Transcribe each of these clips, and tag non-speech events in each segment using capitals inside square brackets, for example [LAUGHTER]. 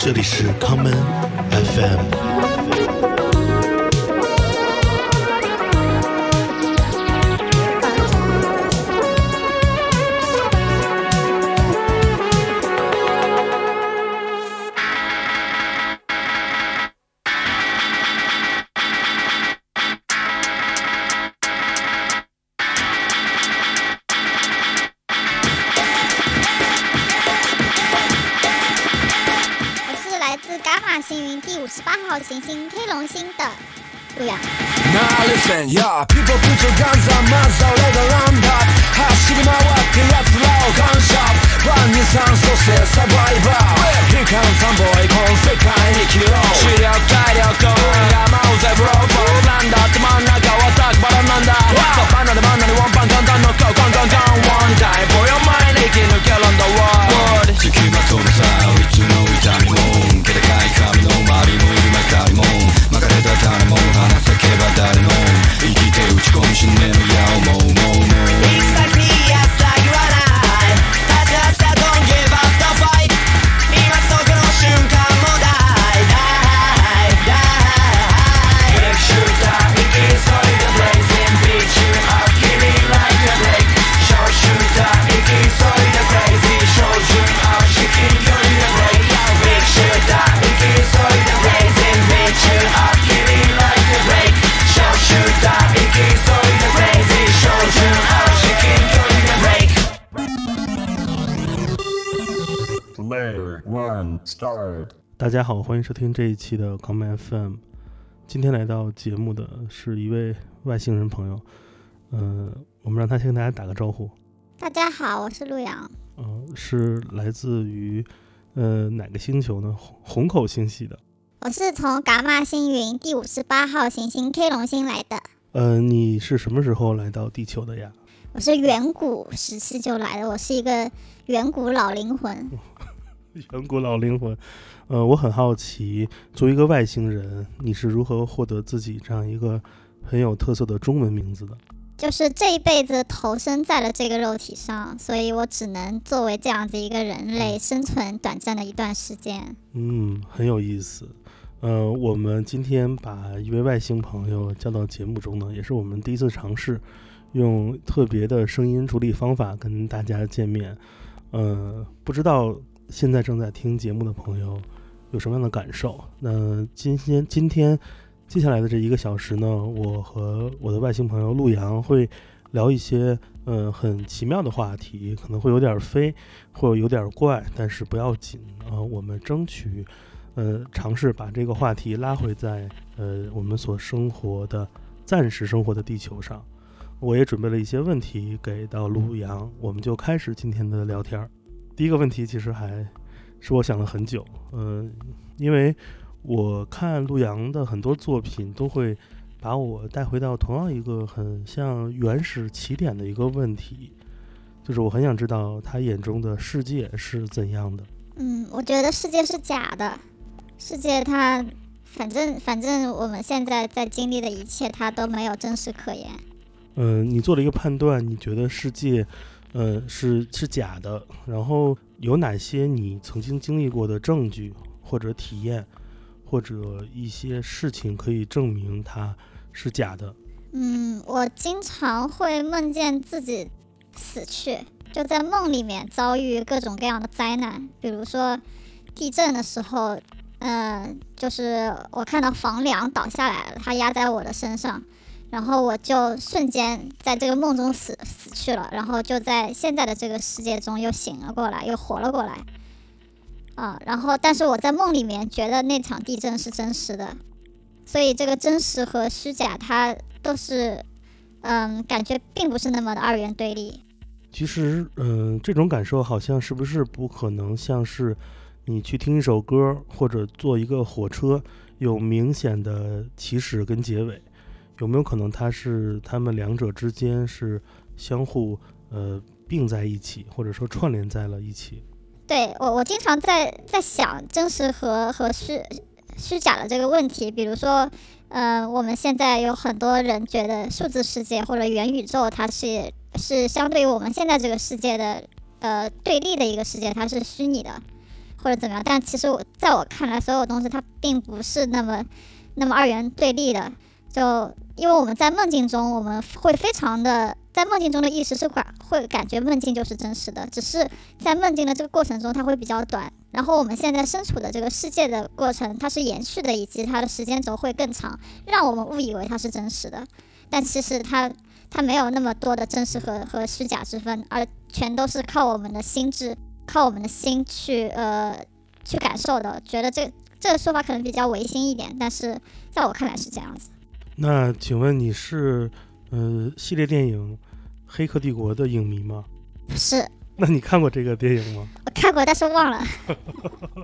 这里是康门 FM。欢迎收听这一期的康门 FM。今天来到节目的是一位外星人朋友，呃，我们让他先跟大家打个招呼。大家好，我是陆阳。呃，是来自于呃哪个星球呢？红红口星系的。我是从伽马星云第五十八号行星 K 龙星来的。呃，你是什么时候来到地球的呀？我是远古时期就来的，我是一个远古老灵魂。[LAUGHS] 远古老灵魂。呃，我很好奇，作为一个外星人，你是如何获得自己这样一个很有特色的中文名字的？就是这一辈子投身在了这个肉体上，所以我只能作为这样子一个人类生存短暂的一段时间。嗯，很有意思。呃，我们今天把一位外星朋友叫到节目中呢，也是我们第一次尝试用特别的声音处理方法跟大家见面。呃，不知道现在正在听节目的朋友有什么样的感受？那今天今天接下来的这一个小时呢，我和我的外星朋友陆阳会聊一些呃很奇妙的话题，可能会有点飞，或者有点怪，但是不要紧啊、呃我们争取。呃，尝试把这个话题拉回在呃我们所生活的暂时生活的地球上。我也准备了一些问题给到陆阳，我们就开始今天的聊天儿。第一个问题其实还是我想了很久，嗯、因为我看陆阳的很多作品都会把我带回到同样一个很像原始起点的一个问题，就是我很想知道他眼中的世界是怎样的。嗯，我觉得世界是假的，世界它反正反正我们现在在经历的一切，它都没有真实可言。嗯，你做了一个判断，你觉得世界，呃，是是假的，然后有哪些你曾经经历过的证据或者体验，或者一些事情可以证明它是假的？嗯，我经常会梦见自己死去，就在梦里面遭遇各种各样的灾难，比如说地震的时候，呃，就是我看到房梁倒下来了，它压在我的身上，然后我就瞬间在这个梦中死死去了，然后就在现在的这个世界中又醒了过来，又活了过来。啊，然后但是我在梦里面觉得那场地震是真实的，所以这个真实和虚假它都是，嗯，感觉并不是那么的二元对立。其实，嗯、这种感受好像是不是不可能像是你去听一首歌或者坐一个火车，有明显的起始跟结尾，有没有可能它是它们两者之间是相互呃并在一起，或者说串联在了一起？对我，我经常在在想真实和和虚虚假的这个问题。比如说，呃，我们现在有很多人觉得数字世界或者元宇宙，它是是相对于我们现在这个世界的呃对立的一个世界，它是虚拟的。或者怎么样。但其实我在我看来，所有东西它并不是那么那么二元对立的。就因为我们在梦境中，我们会非常的在梦境中的意识是感会感觉梦境就是真实的，只是在梦境的这个过程中，它会比较短。然后我们现在身处的这个世界的过程，它是延续的，以及它的时间轴会更长，让我们误以为它是真实的。但其实它它没有那么多的真实和和虚假之分，而全都是靠我们的心智，靠我们的心去呃去感受的。觉得这这个说法可能比较违心一点，但是在我看来是这样子。那请问你是呃系列电影《黑客帝国》的影迷吗？不是，[LAUGHS] 那你看过这个电影吗？我看过，但是忘了。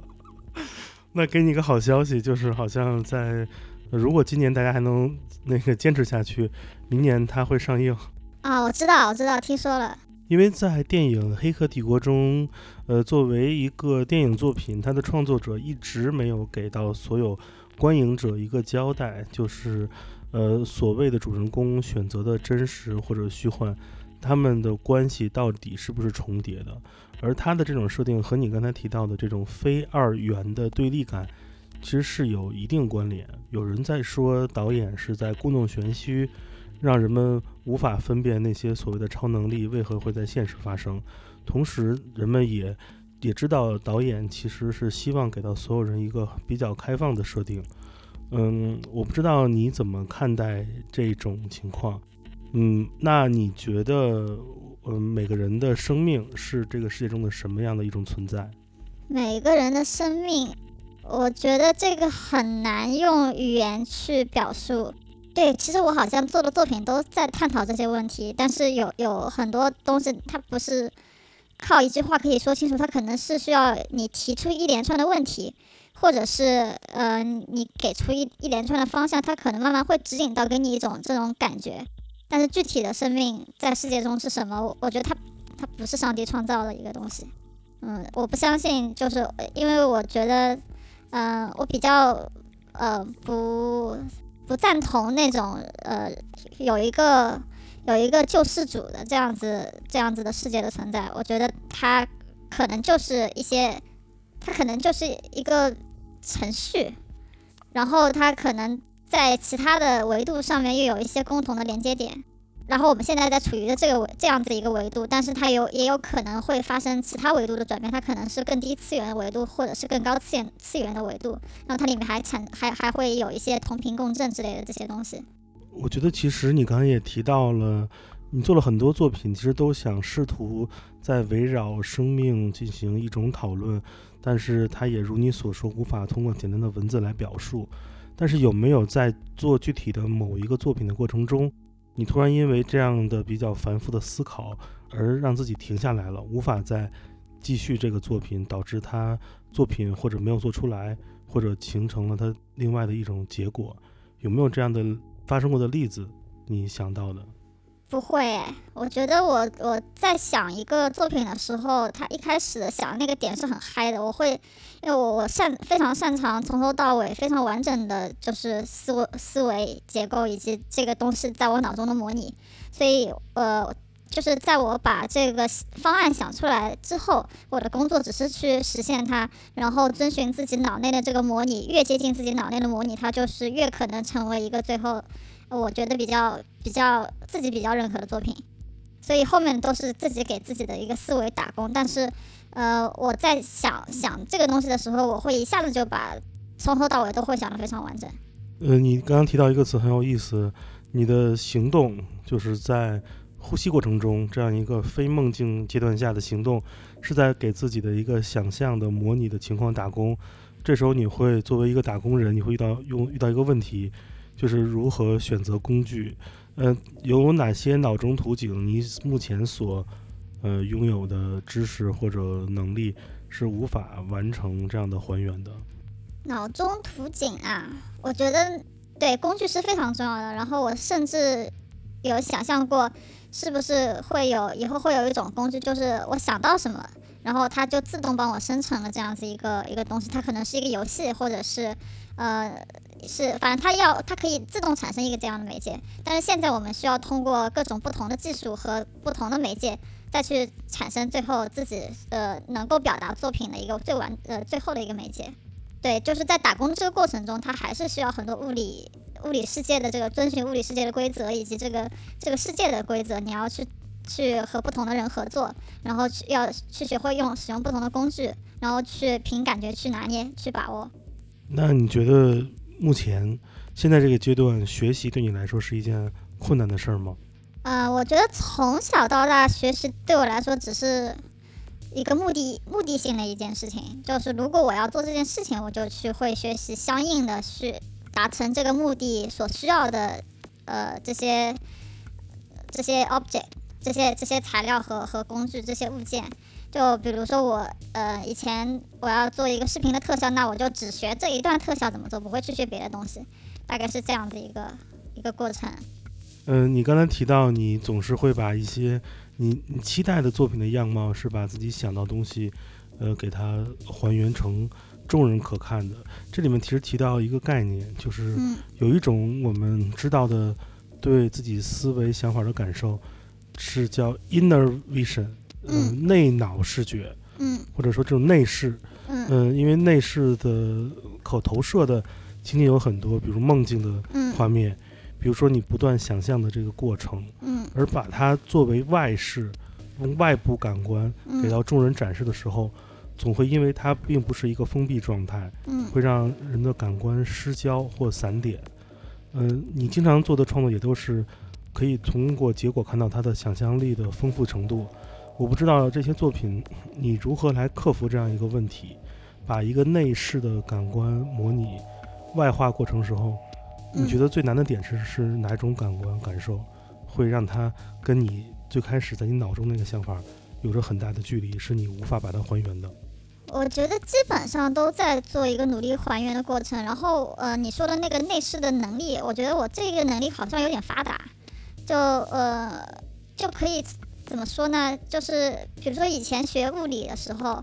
[LAUGHS] 那给你个好消息，就是好像在如果今年大家还能那个坚持下去，明年它会上映。啊，我知道，我知道，听说了。因为在电影《黑客帝国》中，呃，作为一个电影作品，它的创作者一直没有给到所有观影者一个交代，就是呃所谓的主人公选择的真实或者虚幻，他们的关系到底是不是重叠的？而他的这种设定和你刚才提到的这种非二元的对立感，其实是有一定关联。有人在说导演是在故弄玄虚。让人们无法分辨那些所谓的超能力为何会在现实发生，同时人们也也知道导演其实是希望给到所有人一个比较开放的设定。嗯，我不知道你怎么看待这种情况。嗯，那你觉得，嗯，每个人的生命是这个世界中的什么样的一种存在？每个人的生命，我觉得这个很难用语言去表述。对，其实我好像做的作品都在探讨这些问题，但是有有很多东西它不是靠一句话可以说清楚，它可能是需要你提出一连串的问题，或者是呃你给出一一连串的方向，它可能慢慢会指引到给你一种这种感觉。但是具体的生命在世界中是什么，我我觉得它它不是上帝创造的一个东西。嗯，我不相信，就是因为我觉得，嗯，我比较呃不。不赞同那种呃，有一个有一个救世主的这样子这样子的世界的存在，我觉得它可能就是一些，它可能就是一个程序，然后它可能在其他的维度上面又有一些共同的连接点。然后我们现在在处于的这个这样子一个维度，但是它有也有可能会发生其他维度的转变，它可能是更低次元的维度，或者是更高次元次元的维度，然后它里面还产还还会有一些同频共振之类的这些东西。我觉得其实你刚才也提到了，你做了很多作品，其实都想试图在围绕生命进行一种讨论，但是它也如你所说，无法通过简单的文字来表述。但是有没有在做具体的某一个作品的过程中？你突然因为这样的比较繁复的思考而让自己停下来了，无法再继续这个作品，导致他作品或者没有做出来，或者形成了他另外的一种结果，有没有这样的发生过的例子？你想到的？不会，我觉得我我在想一个作品的时候，他一开始想的那个点是很嗨的。我会，因为我我擅非常擅长从头到尾非常完整的就是思维思维结构以及这个东西在我脑中的模拟，所以呃，就是在我把这个方案想出来之后，我的工作只是去实现它，然后遵循自己脑内的这个模拟，越接近自己脑内的模拟，它就是越可能成为一个最后。我觉得比较比较自己比较认可的作品，所以后面都是自己给自己的一个思维打工。但是，呃，我在想想这个东西的时候，我会一下子就把从头到尾都会想得非常完整。呃，你刚刚提到一个词很有意思，你的行动就是在呼吸过程中这样一个非梦境阶段下的行动，是在给自己的一个想象的模拟的情况打工。这时候你会作为一个打工人，你会遇到用遇到一个问题。就是如何选择工具，呃，有哪些脑中图景？你目前所，呃，拥有的知识或者能力是无法完成这样的还原的。脑中图景啊，我觉得对工具是非常重要的。然后我甚至有想象过，是不是会有以后会有一种工具，就是我想到什么，然后它就自动帮我生成了这样子一个一个东西。它可能是一个游戏，或者是呃。是，反正它要，它可以自动产生一个这样的媒介，但是现在我们需要通过各种不同的技术和不同的媒介，再去产生最后自己呃能够表达作品的一个最完呃最后的一个媒介。对，就是在打工这个过程中，它还是需要很多物理物理世界的这个遵循物理世界的规则，以及这个这个世界的规则，你要去去和不同的人合作，然后去要去学会用使用不同的工具，然后去凭感觉去拿捏去把握。那你觉得目前现在这个阶段，学习对你来说是一件困难的事儿吗？呃，我觉得从小到大学习对我来说只是一个目的目的性的一件事情，就是如果我要做这件事情，我就去会学习相应的去达成这个目的所需要的呃这些这些 object 这些这些材料和和工具这些物件。就比如说我呃以前我要做一个视频的特效，那我就只学这一段特效怎么做，不会去学别的东西，大概是这样的一个一个过程。嗯，你刚才提到你总是会把一些你你期待的作品的样貌，是把自己想到东西，呃，给它还原成众人可看的。这里面其实提到一个概念，就是嗯有一种我们知道的对自己思维想法的感受，是叫 inner vision，嗯、嗯内脑视觉，嗯或者说这种内视。嗯嗯、因为内视的可投射的情景有很多，比如梦境的嗯画面，比如说你不断想象的这个过程。嗯而把它作为外视，用外部感官给嗯到众人展示的时候，总会因为它并不是一个封闭状态，嗯会让人的感官失焦或散点。嗯、你经常做的创作也都是可以通过结果看到它的想象力的丰富程度。我不知道这些作品你如何来克服这样一个问题，把一个内饰的感官模拟外化过程时候，你觉得最难的点是是哪种感官感受，会让它跟你最开始在你脑中那个想法有着很大的距离，是你无法把它还原的？我觉得基本上都在做一个努力还原的过程。然后，呃，你说的那个内饰的能力，我觉得我这个能力好像有点发达，就呃就可以怎么说呢？就是比如说以前学物理的时候，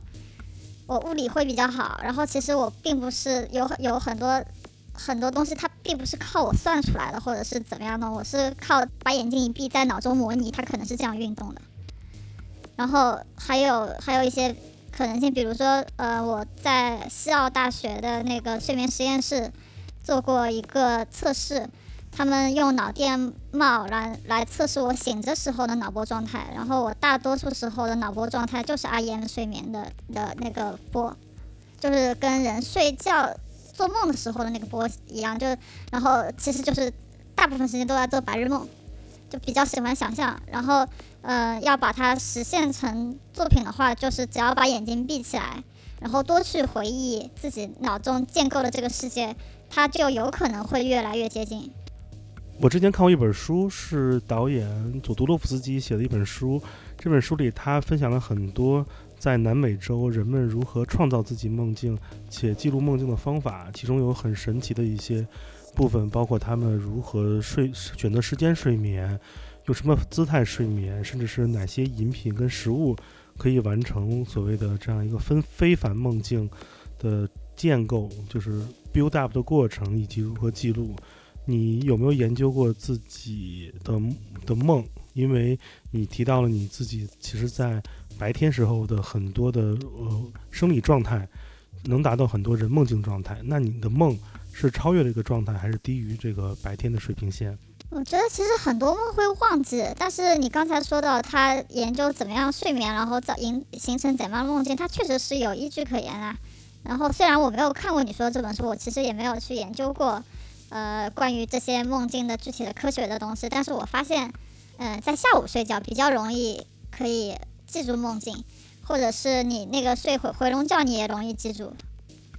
我物理会比较好，然后其实我并不是有有很多很多东西，它并不是靠我算出来的，或者是怎么样的，我是靠把眼睛一闭，在脑中模拟它可能是这样运动的。然后还有还有一些可能性，比如说，呃，我在西澳大学的那个睡眠实验室做过一个测试，他们用脑电帽来来测试我醒着时候的脑波状态，然后我大多数时候的脑波状态就是 REM 睡眠的的那个波，就是跟人睡觉做梦的时候的那个波一样，就然后其实就是大部分时间都在做白日梦，就比较喜欢想象，然后呃要把它实现成作品的话，就是只要把眼睛闭起来，然后多去回忆自己脑中建构的这个世界，它就有可能会越来越接近。我之前看过一本书，是导演佐杜洛夫斯基写的一本书。这本书里，他分享了很多在南美洲人们如何创造自己梦境且记录梦境的方法，其中有很神奇的一些部分，包括他们如何睡选择时间睡眠，用什么姿态睡眠，甚至是哪些饮品跟食物可以完成所谓的这样一个分非凡梦境的建构，就是 build up 的过程以及如何记录。你有没有研究过自己的的梦？因为你提到了你自己，其实，在白天时候的很多的呃生理状态，能达到很多人梦境状态。那你的梦是超越了一个状态，还是低于这个白天的水平线？我觉得其实很多梦会忘记，但是你刚才说到他研究怎么样睡眠，然后造形形成怎么样的梦境，它确实是有依据可言啊。然后虽然我没有看过你说的这本书，我其实也没有去研究过，呃，关于这些梦境的具体的科学的东西，但是我发现，嗯、在下午睡觉比较容易可以记住梦境，或者是你那个睡回回笼觉你也容易记住，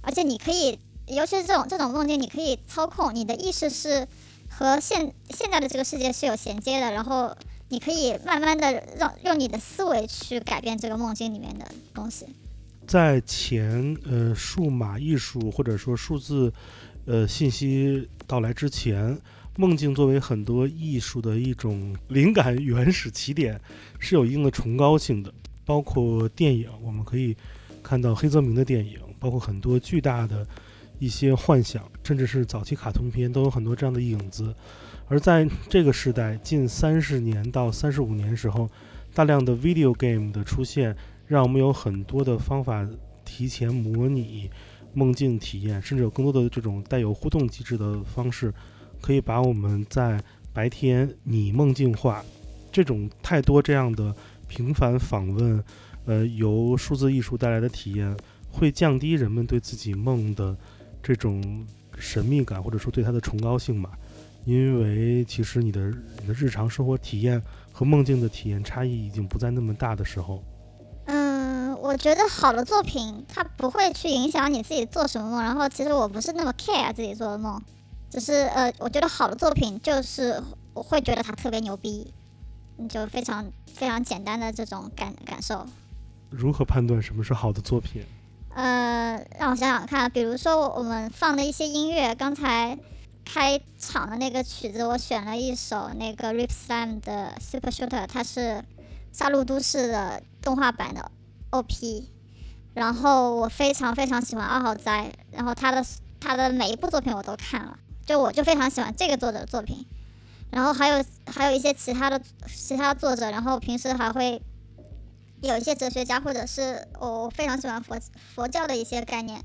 而且你可以，尤其是这种这种梦境，你可以操控你的意识是。和现现在的这个世界是有衔接的，然后你可以慢慢的让用你的思维去改变这个梦境里面的东西。在前呃数码艺术或者说数字呃信息到来之前，梦境作为很多艺术的一种灵感原始起点，是有一定的崇高性的。包括电影，我们可以看到黑泽明的电影，包括很多巨大的一些幻想，甚至是早期卡通片，都有很多这样的影子。而在这个时代，近三十年到三十五年时候，大量的 video game 的出现，让我们有很多的方法提前模拟梦境体验，甚至有更多的这种带有互动机制的方式，可以把我们在白天拟梦境化。这种太多这样的频繁访问，呃，由数字艺术带来的体验，会降低人们对自己梦的这种神秘感，或者说对它的崇高性吧。因为其实你的你的日常生活体验和梦境的体验差异已经不再那么大的时候，我觉得好的作品它不会去影响你自己做什么梦，然后其实我不是那么 care 自己做的梦，只是呃，我觉得好的作品就是我会觉得它特别牛逼，嗯就非常非常简单的这种感感受。如何判断什么是好的作品？呃，让我想想看，比如说我们放的一些音乐，刚才开场的那个曲子，我选了一首那个 Rip Slam 的 Super Shooter，它是《杀戮都市》的动画版的 OP。然后我非常非常喜欢二号斋，然后他的他的每一部作品我都看了，就我就非常喜欢这个作者的作品。然后还有还有一些其他的其他作者，然后平时还会有一些哲学家，或者是我非常喜欢佛佛教的一些概念，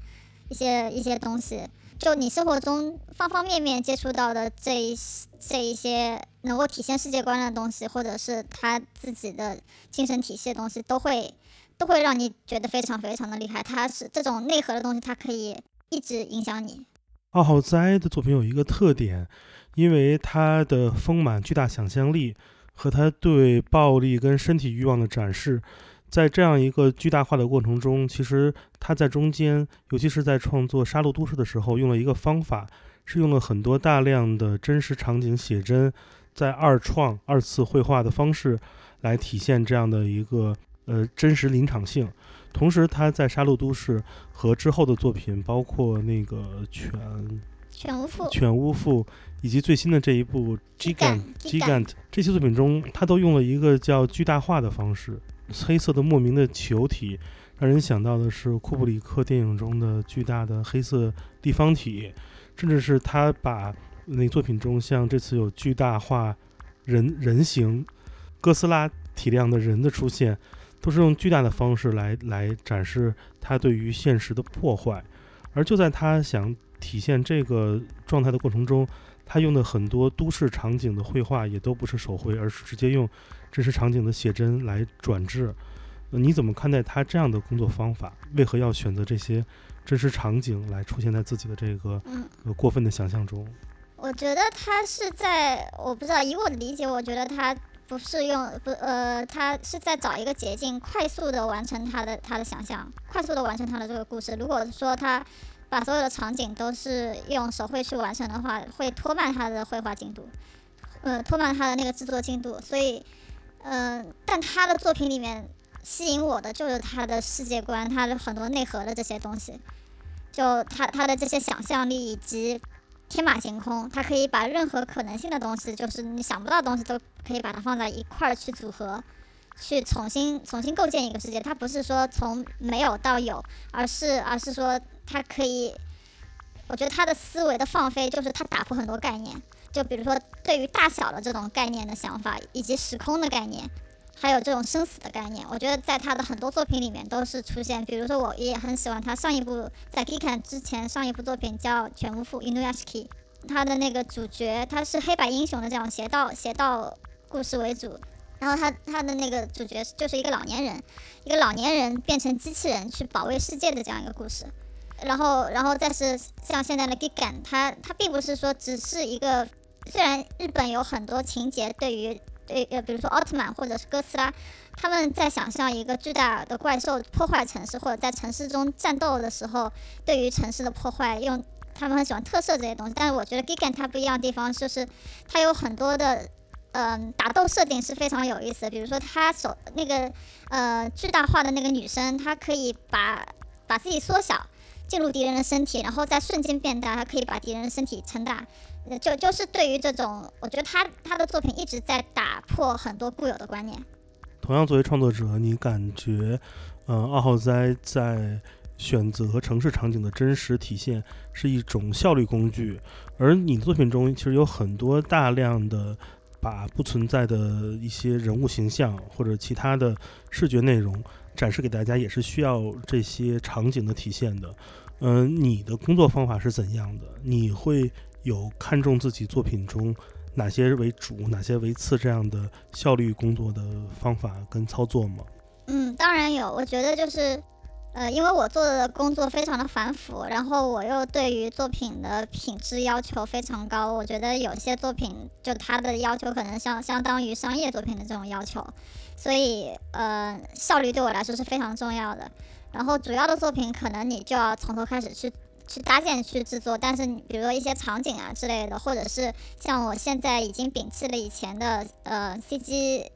一些一些东西。就你生活中方方面面接触到的这一这一些能够体现世界观的东西，或者是他自己的精神体系的东西，都会都会让你觉得非常非常的厉害。它是这种内核的东西，它可以一直影响你。二号斋的作品有一个特点，因为他的丰满巨大想象力和他对暴力跟身体欲望的展示，在这样一个巨大化的过程中，其实他在中间，尤其是在创作《杀戮都市》的时候，用了一个方法，是用了很多大量的真实场景写真，在二创、二次绘画的方式来体现这样的一个呃真实临场性。同时，他在《杀戮都市》和之后的作品，包括那个犬全无负，犬巫妇以及最新的这一部《Gigant Gigant》Gigant 这些作品中，他都用了一个叫巨大化的方式，黑色的莫名的球体，让人想到的是库布里克电影中的巨大的黑色立方体，甚至是他把那作品中像这次有巨大化人人形哥斯拉体量的人的出现，都是用巨大的方式来来展示他对于现实的破坏。而就在他想体现这个状态的过程中，他用的很多都市场景的绘画也都不是手绘，而是直接用真实场景的写真来转制。呃你怎么看待他这样的工作方法？为何要选择这些真实场景来出现在自己的这个嗯。呃过分的想象中？我觉得他是在，我不知道，以我的理解，我觉得他不是用不呃，他是在找一个捷径，快速的完成他的他的想象，快速的完成他的这个故事。如果说他把所有的场景都是用手绘去完成的话，会拖慢他的绘画进度，呃，拖慢他的那个制作进度。所以，嗯、但他的作品里面吸引我的就是他的世界观，他的很多内核的这些东西，就他他的这些想象力以及天马行空，它可以把任何可能性的东西，就是你想不到的东西，都可以把它放在一块儿去组合，去重新重新构建一个世界。它不是说从没有到有，而是而是说它可以，我觉得他的思维的放飞，就是他打破很多概念，就比如说对于大小的这种概念的想法，以及时空的概念。还有这种生死的概念，我觉得在他的很多作品里面都是出现。比如说，我也很喜欢他上一部在 Gikan 之前上一部作品叫《全无负 Inuyashiki》，他的那个主角他是黑白英雄的这种邪道邪道故事为主，然后他他的那个主角就是一个老年人，一个老年人变成机器人去保卫世界的这样一个故事。然后，然后再是像现在的 Gigan，它它并不是说只是一个，虽然日本有很多情节对于对呃，比如说奥特曼或者是哥斯拉，他们在想象一个巨大的怪兽破坏城市，或者在城市中战斗的时候，对于城市的破坏用他们很喜欢特摄这些东西。但是我觉得 Gigan 它不一样的地方就是它有很多的嗯、打斗设定是非常有意思的，比如说他手那个呃巨大化的那个女生，她可以把把自己缩小。进入敌人的身体，然后再瞬间变大，她可以把敌人的身体撑大，就就是对于这种，我觉得他他的作品一直在打破很多固有的观念。同样，作为创作者，你感觉，呃，二号灾在选择城市场景的真实体现是一种效率工具，而你的作品中其实有很多大量的把不存在的一些人物形象或者其他的视觉内容展示给大家，也是需要这些场景的体现的。嗯、你的工作方法是怎样的？你会有看重自己作品中哪些为主、哪些为次这样的效率工作的方法跟操作吗？嗯，当然有。我觉得就是，呃，因为我做的工作非常的繁复，然后我又对于作品的品质要求非常高。我觉得有些作品就它的要求可能相相当于商业作品的这种要求，所以呃，效率对我来说是非常重要的。然后主要的作品可能你就要从头开始去去搭建、去制作，但是你比如说一些场景啊之类的，或者是像我现在已经摒弃了以前的呃 CG，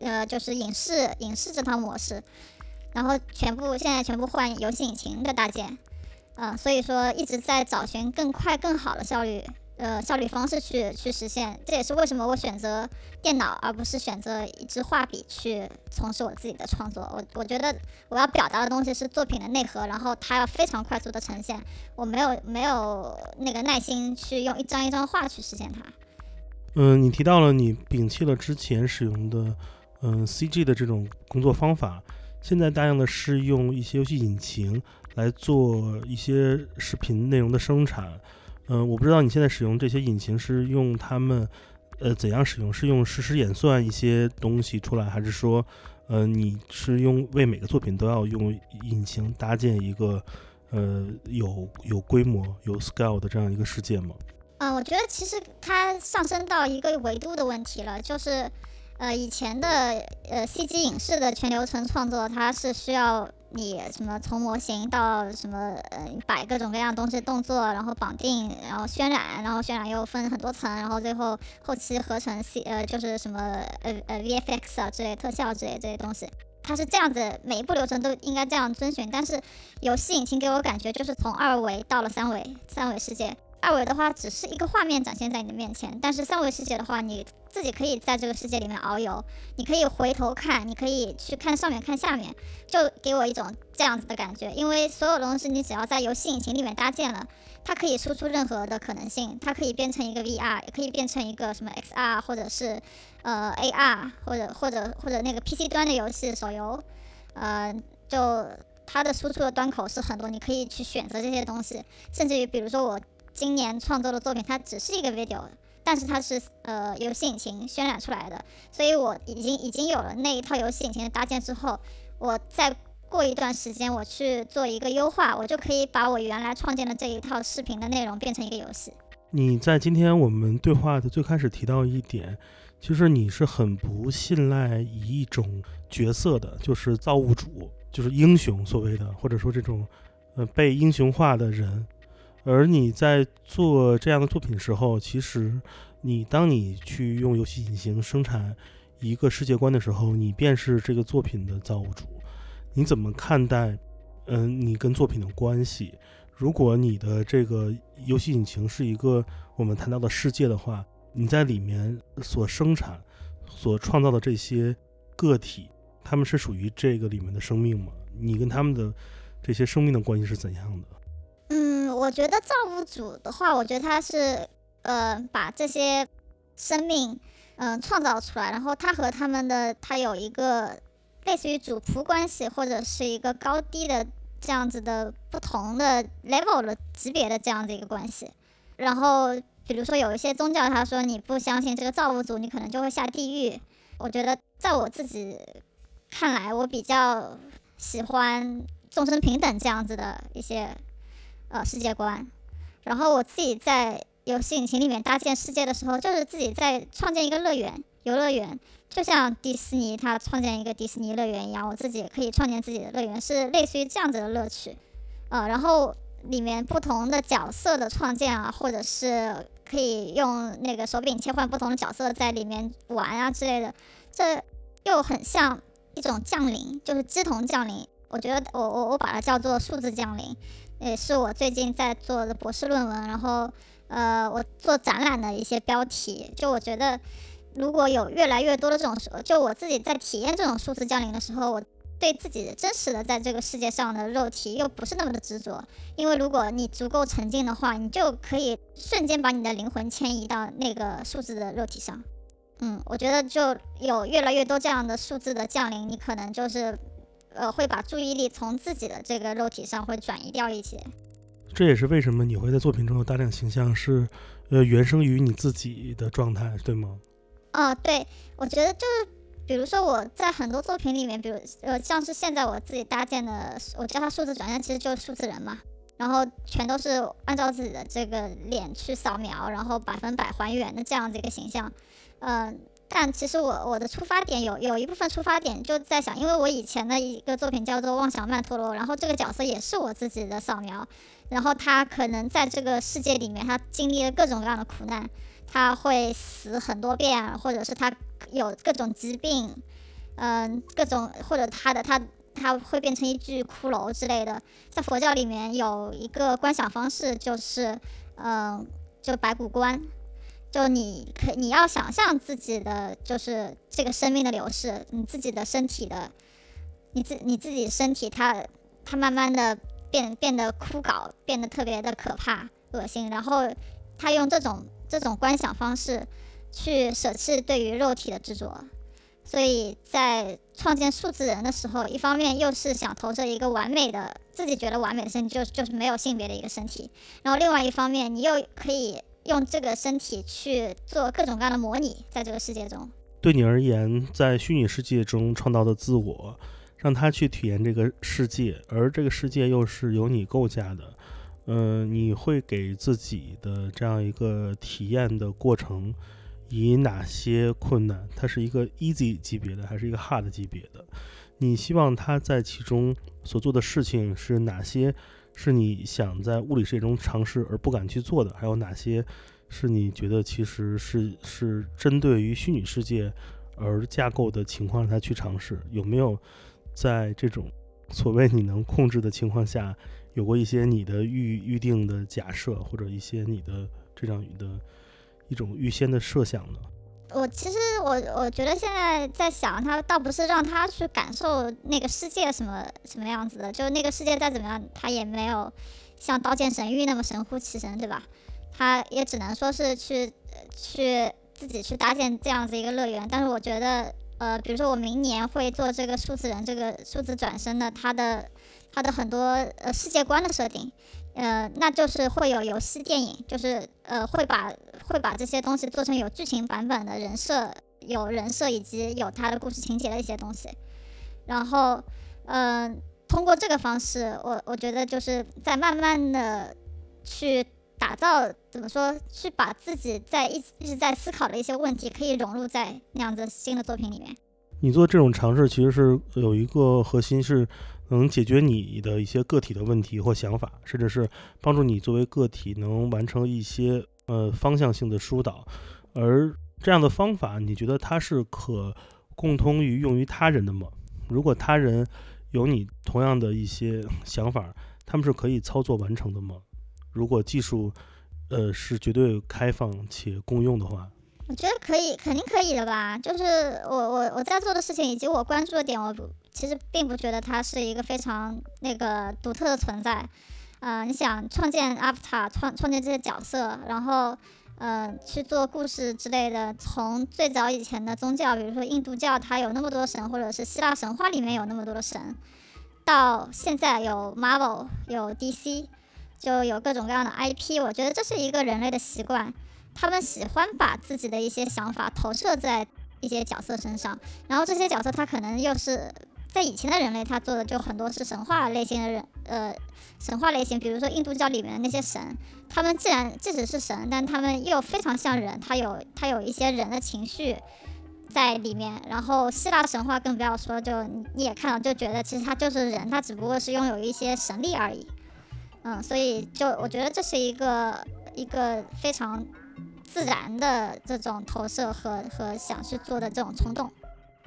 呃就是影视影视这套模式，然后全部现在全部换游戏引擎的搭建，嗯、所以说一直在找寻更快更好的效率。呃，效率方式去去实现，这也是为什么我选择电脑而不是选择一支画笔去从事我自己的创作。我我觉得我要表达的东西是作品的内核，然后它要非常快速的呈现。我没有没有那个耐心去用一张一张画去实现它。嗯，你提到了你摒弃了之前使用的嗯 CG 的这种工作方法，现在大量的是用一些游戏引擎来做一些视频内容的生产。嗯，我不知道你现在使用这些引擎是用它们呃怎样使用？是用实时演算一些东西出来，还是说呃你是用为每个作品都要用引擎搭建一个呃有有规模有 scale 的这样一个世界吗？嗯，我觉得其实它上升到一个维度的问题了，就是，呃，以前的呃 CG 影视的全流程创作，它是需要你什么从模型到什么呃摆各种各样东西动作，然后绑定，然后渲染，然后渲染又分很多层，然后最后后期合成 C 呃就是什么呃呃 VFX 啊之类特效之类这些东西。它是这样子，每一步流程都应该这样遵循。但是游戏引擎给我感觉就是从二维到了三维，三维世界。二维的话只是一个画面展现在你的面前，但是三维世界的话，你自己可以在这个世界里面遨游，你可以回头看，你可以去看上面看下面，就给我一种这样子的感觉。因为所有东西你只要在游戏引擎里面搭建了，它可以输出任何的可能性，它可以变成一个 VR，也可以变成一个什么 XR 或者是呃 AR 或者或者或者那个 PC 端的游戏手游，呃就。它的输出的端口是很多，你可以去选择这些东西，甚至于比如说我今年创作的作品，它只是一个 video，但是它是呃游戏引擎渲染出来的，所以我已经已经有了那一套游戏引擎的搭建之后，我再过一段时间我去做一个优化，我就可以把我原来创建的这一套视频的内容变成一个游戏。你在今天我们对话的最开始提到一点，就是你是很不信赖以一种角色的，就是造物主，就是英雄所谓的，或者说这种呃被英雄化的人。而你在做这样的作品时候，其实你当你去用游戏引擎生产一个世界观的时候，你便是这个作品的造物主。你怎么看待嗯你跟作品的关系？如果你的这个游戏引擎是一个我们谈到的世界的话，你在里面所生产、所创造的这些个体，他们是属于这个里面的生命吗？你跟他们的这些生命的关系是怎样的？我觉得造物主的话，我觉得他是呃把这些生命嗯、创造出来，然后他和他们的他有一个类似于主仆关系，或者是一个高低的这样子的不同的 level 的级别的这样的一个关系。然后比如说有一些宗教，他说你不相信这个造物主，你可能就会下地狱。我觉得在我自己看来，我比较喜欢众生平等这样子的一些呃世界观。然后我自己在游戏引擎里面搭建世界的时候，就是自己在创建一个乐园、游乐园，就像迪士尼它创建一个迪士尼乐园一样，我自己也可以创建自己的乐园，是类似于这样子的乐趣。呃，然后里面不同的角色的创建啊，或者是可以用那个手柄切换不同的角色在里面玩啊之类的，这又很像一种降临，就是志同降临。我觉得我我我把它叫做数字降临，也是我最近在做的博士论文，然后呃我做展览的一些标题。就我觉得，如果有越来越多的这种，就我自己在体验这种数字降临的时候，我对自己真实的在这个世界上的肉体又不是那么的执着，因为如果你足够沉静的话，你就可以瞬间把你的灵魂迁移到那个数字的肉体上。嗯，我觉得就有越来越多这样的数字的降临，你可能就是呃会把注意力从自己的这个肉体上会转移掉一些。这也是为什么你会在作品中有大量形象是，呃，原生于你自己的状态，对吗？啊，对，我觉得就是，比如说我在很多作品里面，比如呃，像是现在我自己搭建的，我叫它数字转向，其实就是数字人嘛，然后全都是按照自己的这个脸去扫描，然后百分百还原的这样子一个形象，嗯、但其实我我的出发点有有一部分出发点就在想，因为我以前的一个作品叫做《妄想曼陀罗》，然后这个角色也是我自己的扫描，然后他可能在这个世界里面，他经历了各种各样的苦难，他会死很多遍，或者是他有各种疾病，嗯，各种或者他的他他会变成一具骷髅之类的。在佛教里面有一个观想方式，就是嗯，就白骨观，就你可你要想象自己的就是这个生命的流逝，你自己的身体的，你自你自己身体它它慢慢的变变得枯槁，变得特别的可怕恶心，然后他用这种这种观想方式去舍弃对于肉体的执着，所以在创建数字人的时候，一方面又是想投射一个完美的自己觉得完美的身体，就就是没有性别的一个身体，然后另外一方面你又可以用这个身体去做各种各样的模拟，在这个世界中。对你而言，在虚拟世界中创造的自我，让他去体验这个世界，而这个世界又是由你构架的。嗯、你会给自己的这样一个体验的过程，以哪些困难？它是一个 easy 级别的，还是一个 hard 级别的？你希望他在其中所做的事情是哪些？是你想在物理世界中尝试而不敢去做的？还有哪些是你觉得其实是是针对于虚拟世界而架构的情况，让他去尝试？有没有在这种所谓你能控制的情况下，有过一些你的预预定的假设，或者一些你的这样的一种预先的设想呢？我其实我我觉得现在在想，他倒不是让他去感受那个世界什么什么样子的，就那个世界再怎么样，他也没有像《刀剑神域》那么神乎其神，对吧？他也只能说是去去自己去搭建这样子一个乐园。但是我觉得，呃，比如说我明年会做这个数字人这个数字转身的，它的它的很多呃世界观的设定，呃，那就是会有游戏电影，就是呃会把会把这些东西做成有剧情版本的人设，有人设以及有它的故事情节的一些东西。然后，嗯、通过这个方式，我我觉得就是在慢慢的去打造，怎么说，去把自己在一直一直在思考的一些问题，可以融入在那样子新的作品里面。你做这种尝试，其实是有一个核心是能解决你的一些个体的问题或想法，甚至是帮助你作为个体能完成一些呃方向性的疏导。而这样的方法，你觉得它是可共通于用于他人的吗？如果他人有你同样的一些想法，他们是可以操作完成的吗？如果技术呃是绝对开放且共用的话，我觉得可以，肯定可以的吧。就是我我我在做的事情以及我关注的点，我其实并不觉得它是一个非常那个独特的存在。呃，你想创建 Avatar，创创建这些角色，然后呃去做故事之类的，从最早以前的宗教，比如说印度教，它有那么多神，或者是希腊神话里面有那么多的神，到现在有 Marvel，有 DC，就有各种各样的 IP。我觉得这是一个人类的习惯。他们喜欢把自己的一些想法投射在一些角色身上，然后这些角色他可能又是在以前的人类他做的就很多是神话类型的人，呃，神话类型，比如说印度教里面的那些神，他们既然即使是神，但他们又非常像人，他有他有一些人的情绪在里面。然后希腊神话更不要说，就你你也看到，就觉得其实他就是人，他只不过是拥有一些神力而已。嗯，所以就我觉得这是一个一个非常自然的这种投射和和想去做的这种冲动。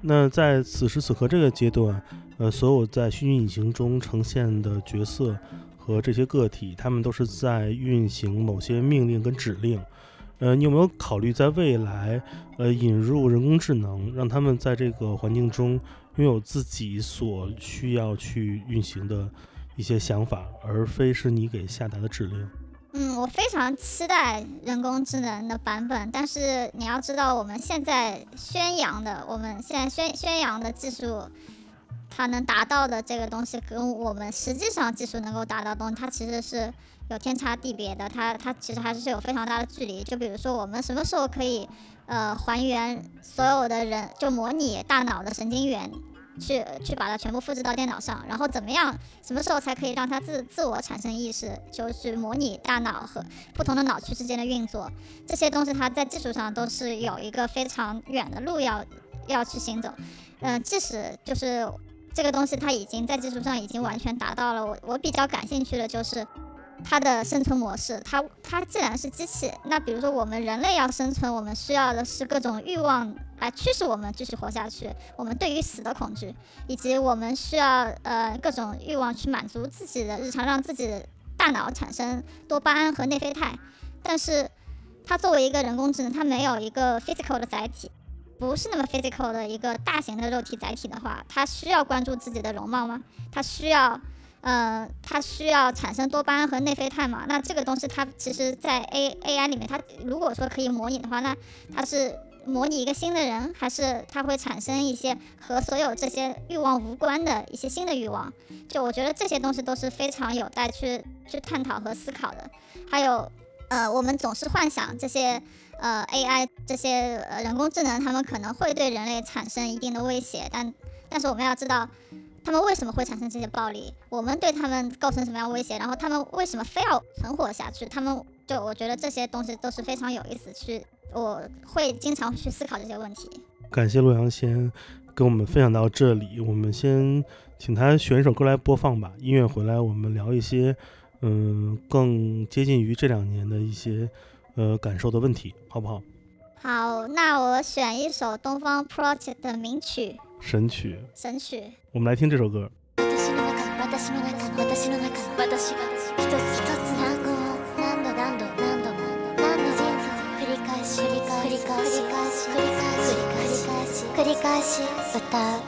那在此时此刻这个阶段，呃，所有在虚拟引擎中呈现的角色和这些个体，他们都是在运行某些命令跟指令。呃，你有没有考虑在未来，呃，引入人工智能，让他们在这个环境中拥有自己所需要去运行的一些想法，而非是你给下达的指令？嗯我非常期待人工智能的版本但是你要知道我们现在宣扬的我们现在宣宣扬的技术它能达到的这个东西跟我们实际上技术能够达到的东西它其实是有天差地别的它它其实还是有非常大的距离。就比如说我们什么时候可以呃还原所有的人就模拟大脑的神经元去去把它全部复制到电脑上然后怎么样什么时候才可以让他自自我产生意识就是模拟大脑和不同的脑区之间的运作。这些东西它在技术上都是有一个非常远的路要要去行走。嗯即使就是这个东西它已经在技术上已经完全达到了我我比较感兴趣的就是它的生存模式它它既然是机器那比如说我们人类要生存我们需要的是各种欲望来驱使我们继续活下去我们对于死的恐惧以及我们需要呃各种欲望去满足自己的日常让自己大脑产生多巴胺和内啡肽。但是它作为一个人工智能它没有一个 physical 的载体不是那么 physical 的一个大型的肉体载体的话它需要关注自己的容貌吗？它需要嗯它需要产生多巴胺和内啡肽嘛那这个东西它其实在 aai 里面它如果说可以模拟的话那它是模拟一个新的人还是它会产生一些和所有这些欲望无关的一些新的欲望？就我觉得这些东西都是非常有待去去探讨和思考的。还有呃我们总是幻想这些呃 ai 这些呃人工智能它们可能会对人类产生一定的威胁但但是我们要知道他们为什么会产生这些暴力？我们对他们构成什么样的威胁？然后他们为什么非要存活下去？他们就我觉得这些东西都是非常有意思去我会经常去思考这些问题。感谢洛阳先跟我们分享到这里我们先请他选一首歌来播放吧音乐回来我们聊一些嗯更接近于这两年的一些呃感受的问题好不好？好那我选一首东方 project 的名曲。神曲。神曲。我们来听这首歌。私の中、私の中、私の中、私が一つ一つ何個も何度何度何度も何度人生繰り返し繰り返し繰り返し繰り返し繰り返し繰り返し歌う。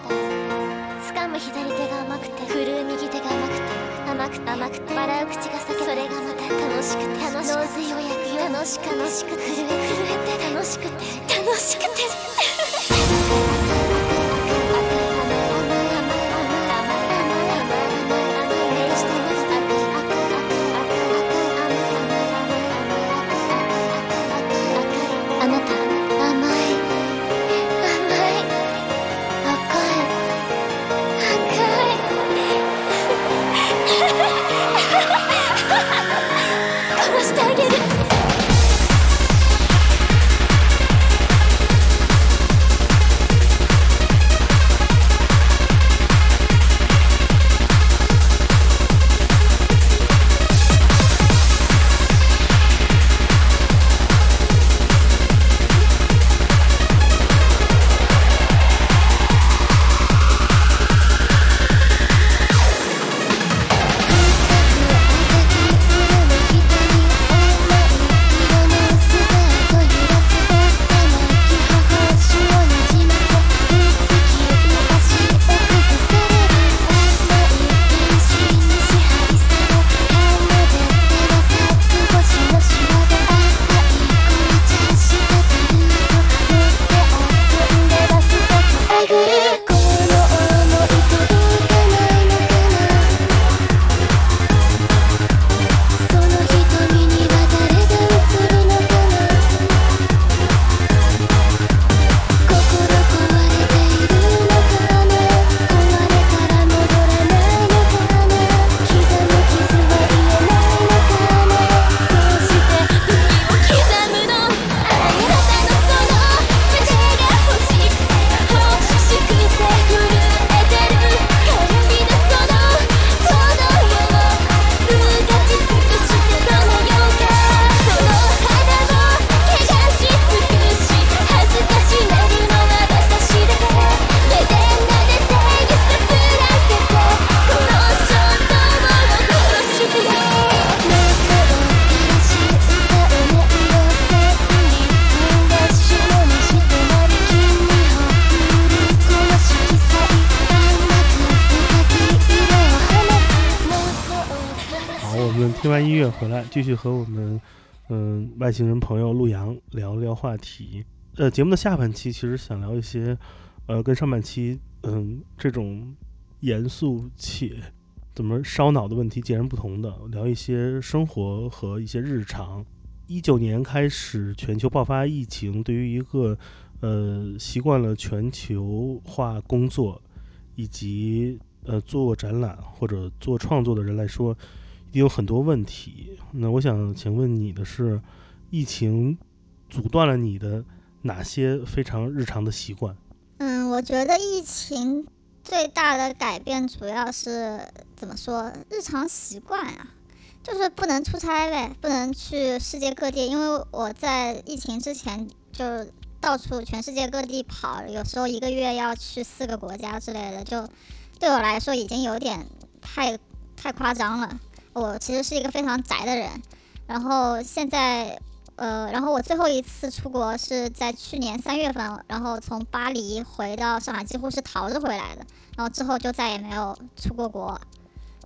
掴む左手が甘くて振るう右手が甘くて。甘く甘く笑う口が裂けそれがまた楽しくて楽しく脳髄を焼くよ楽しく楽しく震え震えて楽しくて楽しくて继续和我们嗯外星人朋友陆阳聊聊话题。呃，节目的下半期其实想聊一些呃跟上半期嗯这种严肃且怎么烧脑的问题截然不同的，聊一些生活和一些日常。一九年开始，全球爆发疫情，对于一个呃习惯了全球化工作以及呃做展览或者做创作的人来说，定有很多问题。那我想请问你的是，疫情阻断了你的哪些非常日常的习惯？嗯，我觉得疫情最大的改变主要是怎么说？日常习惯啊，就是不能出差呗，不能去世界各地。因为我在疫情之前就到处全世界各地跑，有时候一个月要去四个国家之类的，就对我来说已经有点太太夸张了。我其实是一个非常宅的人，然后现在。呃，然后我最后一次出国是在去年三月份，然后从巴黎回到上海，几乎是逃着回来的。然后之后就再也没有出过国。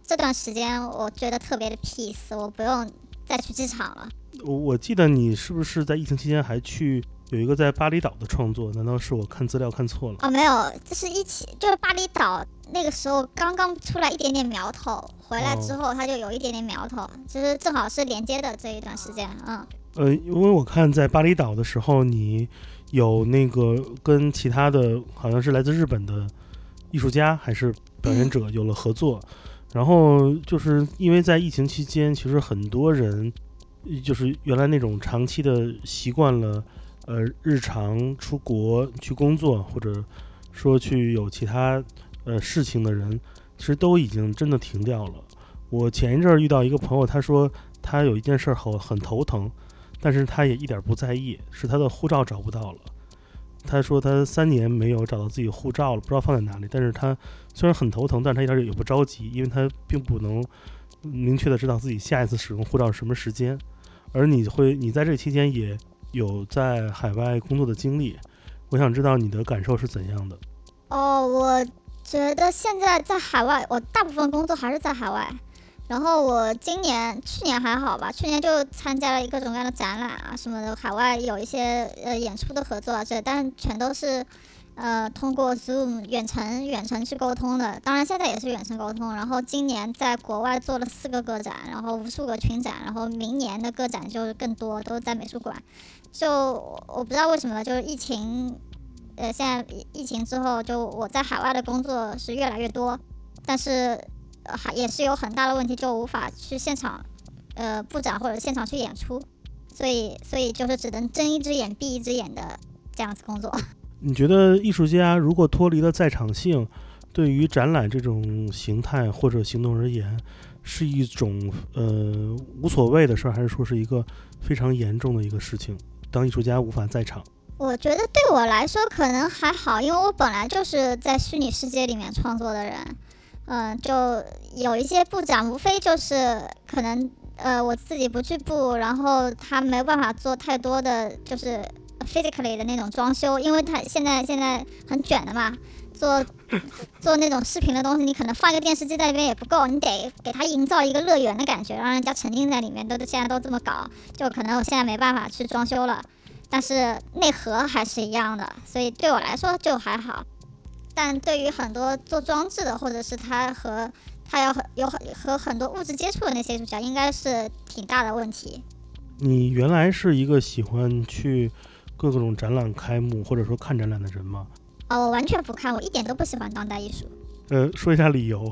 这段时间我觉得特别的 peace，我不用再去机场了。我我记得你是不是在疫情期间还去有一个在巴厘岛的创作？难道是我看资料看错了？哦，没有，就是一起，就是巴厘岛那个时候刚刚出来一点点苗头，回来之后它就有一点点苗头，其实正好是连接的这一段时间，嗯。呃，因为我看在巴厘岛的时候，你有那个跟其他的好像是来自日本的艺术家还是表演者有了合作，然后就是因为在疫情期间，其实很多人就是原来那种长期的习惯了，呃，日常出国去工作或者说去有其他呃事情的人，其实都已经真的停掉了。我前一阵儿遇到一个朋友，他说他有一件事儿很很头疼。但是他也一点不在意，是他的护照找不到了。他说他三年没有找到自己护照了，不知道放在哪里。但是他虽然很头疼，但是他一点也不着急，因为他并不能明确的知道自己下一次使用护照是什么时间。而你会，你在这期间也有在海外工作的经历，我想知道你的感受是怎样的。哦，我觉得现在在海外，我大部分工作还是在海外。然后我今年、去年还好吧，去年就参加了各种各样的展览啊什么的，海外有一些呃演出的合作啊这，但全都是呃通过 Zoom 远程远程去沟通的。当然现在也是远程沟通。然后今年在国外做了四个个展，然后无数个群展，然后明年的个展就更多，都在美术馆。就我不知道为什么，就是疫情，呃，现在疫情之后，就我在海外的工作是越来越多，但是。呃，还也是有很大的问题，就无法去现场，呃，布展或者现场去演出，所以，所以就是只能睁一只眼闭一只眼的这样子工作。[LAUGHS] 你觉得艺术家如果脱离了在场性，对于展览这种形态或者行动而言，是一种呃无所谓的事儿，还是说是一个非常严重的一个事情？当艺术家无法在场，我觉得对我来说可能还好，因为我本来就是在虚拟世界里面创作的人。嗯，就有一些布展，无非就是可能呃我自己不去布，然后他没办法做太多的就是 physically 的那种装修，因为他现在现在很卷的嘛，做做那种视频的东西，你可能放一个电视机在那边也不够，你得给他营造一个乐园的感觉，让人家沉浸在里面，都现在都这么搞，就可能我现在没办法去装修了，但是内核还是一样的，所以对我来说就还好。但对于很多做装置的，或者是他和他要和有很和很多物质接触的那些艺术家，应该是挺大的问题。你原来是一个喜欢去各种展览开幕或者说看展览的人吗？哦，我完全不看，我一点都不喜欢当代艺术。呃，说一下理由。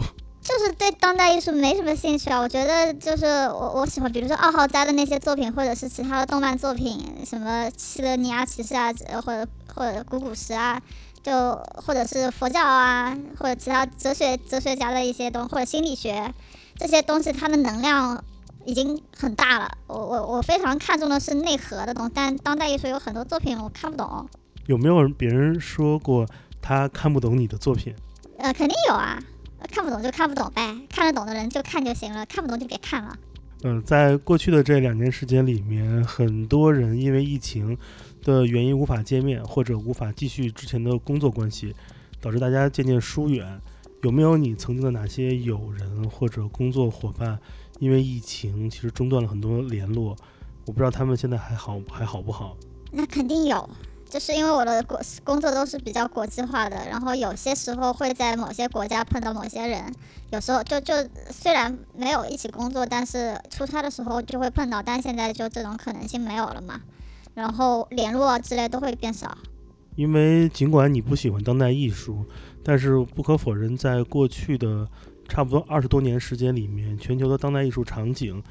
就是对当代艺术没什么兴趣啊。我觉得就是我我喜欢，比如说二号斋的那些作品，或者是其他的动漫作品，什么西德尼亚骑士啊，或者或者古古石啊。就或者是佛教啊，或者其他哲学哲学家的一些东，或者心理学这些东西，它的能量已经很大了。我我我非常看重的是内核的东西，但当代艺术有很多作品我看不懂。有没有别人说过他看不懂你的作品？呃，肯定有啊，看不懂就看不懂呗，看得懂的人就看就行了，看不懂就别看了。嗯，在过去的这两年时间里面，很多人因为疫情。的原因无法见面，或者无法继续之前的工作关系，导致大家渐渐疏远。有没有你曾经的哪些友人或者工作伙伴，因为疫情，其实中断了很多联络。我不知道他们现在还好还好不好。那肯定有，就是因为我的国工作都是比较国际化的，然后有些时候会在某些国家碰到某些人，有时候就就虽然没有一起工作，但是出差的时候就会碰到，但现在就这种可能性没有了嘛，然后联络之类都会变少。因为尽管你不喜欢当代艺术，但是不可否认，在过去的差不多二十多年时间里面，全球的当代艺术场景，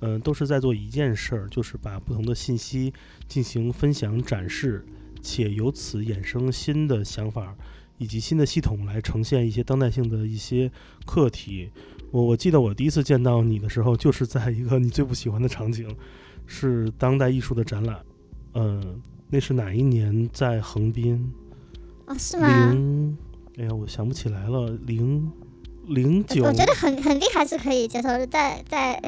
嗯、都是在做一件事儿，就是把不同的信息进行分享展示，且由此衍生新的想法以及新的系统来呈现一些当代性的一些课题。我我记得我第一次见到你的时候，就是在一个你最不喜欢的场景，是当代艺术的展览，嗯、那是哪一年在横滨？哦，是吗？零，哎呀，我想不起来了，零零九我。觉得很很厉害，是可以接受。在在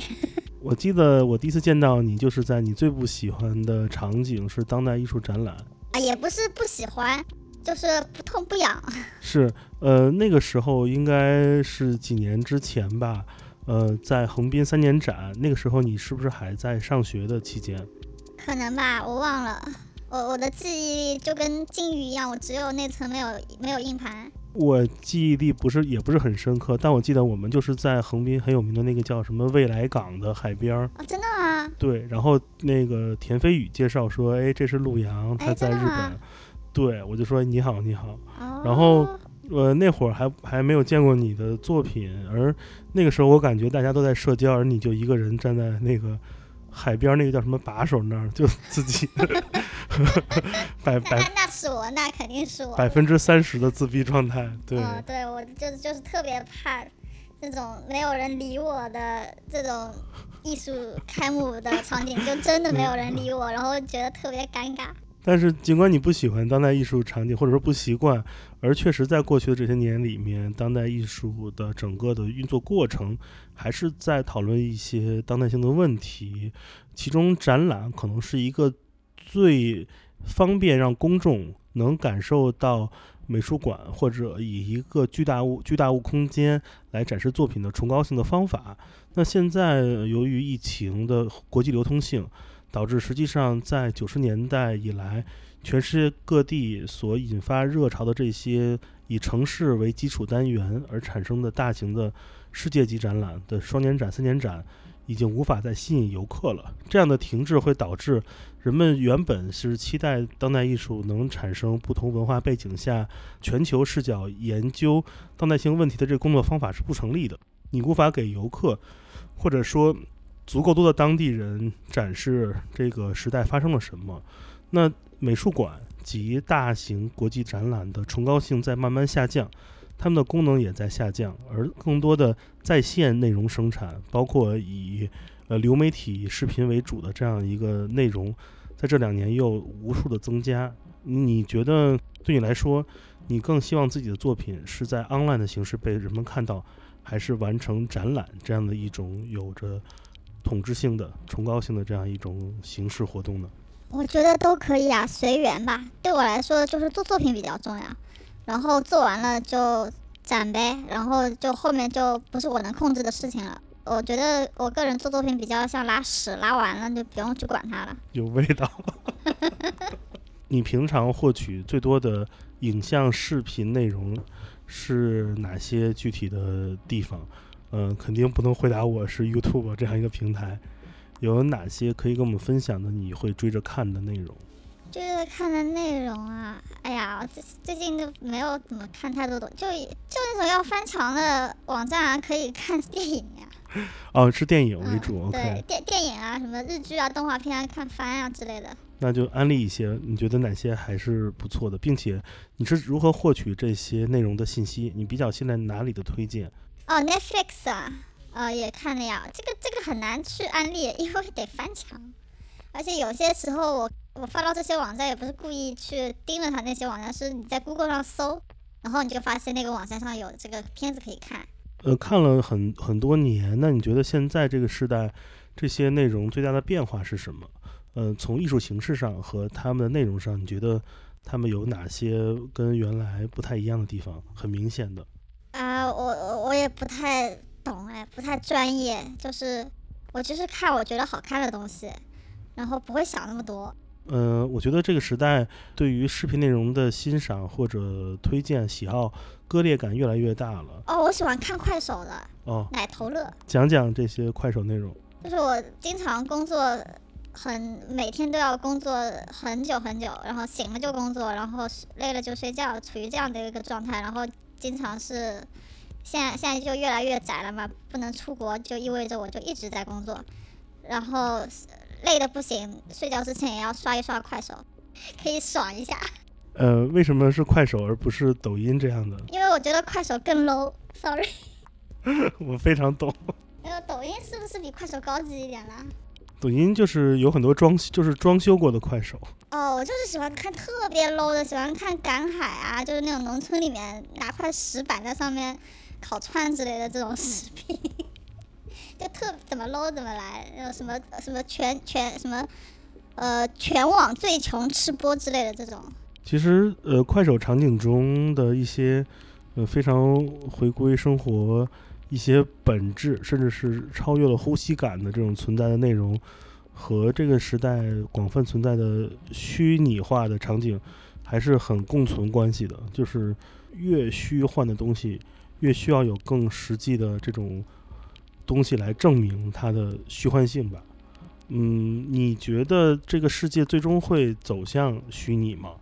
我记得我第一次见到你，就是在你最不喜欢的场景是当代艺术展览，啊，也不是不喜欢，就是不痛不痒。[LAUGHS] 是呃那个时候应该是几年之前吧，呃在横滨三年展，那个时候你是不是还在上学的期间？可能吧，我忘了。我我的记忆就跟金鱼一样，我只有内存没有没有硬盘。我记忆力不是也不是很深刻，但我记得我们就是在横滨很有名的那个叫什么未来港的海边儿，哦，真的吗？对，然后那个田飞宇介绍说，哎，这是陆阳，他哎在日本。对，我就说你好，你好。哦。然后呃，那会儿还还没有见过你的作品，而那个时候我感觉大家都在社交，而你就一个人站在那个海边儿那个叫什么把手那儿，就自己 [LAUGHS] 百那百那那是我，那肯定是我。百分之三十的自闭状态。对，嗯，对我就是就是特别怕这种没有人理我的这种艺术开幕的场景，就真的没有人理我，[LAUGHS] 然后觉得特别尴尬。但是尽管你不喜欢当代艺术场景，或者说不习惯，而确实在过去的这些年里面，当代艺术的整个的运作过程，还是在讨论一些当代性的问题。其中展览可能是一个最方便让公众能感受到美术馆或者以一个巨大物巨大物空间来展示作品的崇高性的方法。那现在由于疫情的国际流通性，导致实际上在九十年代以来，全世界各地所引发热潮的这些以城市为基础单元而产生的大型的世界级展览的双年展、三年展，已经无法再吸引游客了。这样的停滞会导致人们原本是期待当代艺术能产生不同文化背景下全球视角研究当代性问题的这个工作方法是不成立的。你无法给游客，或者说足够多的当地人展示这个时代发生了什么。那美术馆及大型国际展览的崇高性在慢慢下降，它们的功能也在下降，而更多的在线内容生产，包括以呃流媒体视频为主的这样一个内容，在这两年又无数的增加。你觉得对你来说，你更希望自己的作品是在 online 的形式被人们看到，还是完成展览这样的一种有着统治性的、崇高性的这样一种形式活动呢？我觉得都可以啊，随缘吧。对我来说，就是做作品比较重要，然后做完了就展呗，然后就后面就不是我能控制的事情了。我觉得我个人做作品比较像拉屎，拉完了就不用去管它了。有味道。[LAUGHS] 你平常获取最多的影像、视频内容是哪些具体的地方？嗯、肯定不能回答我是 YouTube 这样一个平台。有哪些可以跟我们分享的？你会追着看的内容？就是看的内容啊，哎呀，最最近都没有怎么看太多的，就就那种要翻墙的网站啊，可以看电影呀、[LAUGHS] 哦，是电影为嗯主。对电电影啊，什么日剧啊、动画片啊，看番啊之类的。那就安利一些，你觉得哪些还是不错的，并且你是如何获取这些内容的信息？你比较信赖哪里的推荐？哦，Netflix 啊，呃，也看了呀。这个这个很难去安利，因为得翻墙，而且有些时候我我发到这些网站也不是故意去盯着它那些网站，是你在 Google 上搜，然后你就发现那个网站上有这个片子可以看。呃，看了很很多年，那你觉得现在这个时代，这些内容最大的变化是什么？呃，从艺术形式上和他们的内容上，你觉得他们有哪些跟原来不太一样的地方？很明显的。啊、我我我也不太懂哎，哎，不太专业，就是我就是看我觉得好看的东西，然后不会想那么多。呃，我觉得这个时代对于视频内容的欣赏或者推荐喜好割裂感越来越大了。哦，我喜欢看快手的哦，奶头乐，讲讲这些快手内容。就是我经常工作很每天都要工作很久很久，然后醒了就工作，然后累了就睡觉，处于这样的一个状态，然后经常是现在现在就越来越窄了嘛，不能出国，就意味着我就一直在工作，然后累的不行，睡觉之前也要刷一刷快手，可以爽一下，呃，为什么是快手而不是抖音这样的？因为我觉得快手更 low，sorry，[LAUGHS] 我非常懂。那个抖音是不是比快手高级一点啦？抖音就是有很多装，就是装修过的快手。哦，我就是喜欢看特别 low 的，喜欢看赶海啊，就是那种农村里面拿块石板在上面烤串之类的这种视频，就特怎么 low 怎么来，呃什么什么全全什么呃全网最穷吃播之类的这种。其实，呃，快手场景中的一些，呃，非常回归生活一些本质，甚至是超越了呼吸感的这种存在的内容，和这个时代广泛存在的虚拟化的场景，还是很共存关系的。就是越虚幻的东西，越需要有更实际的这种东西来证明它的虚幻性吧。嗯，你觉得这个世界最终会走向虚拟吗？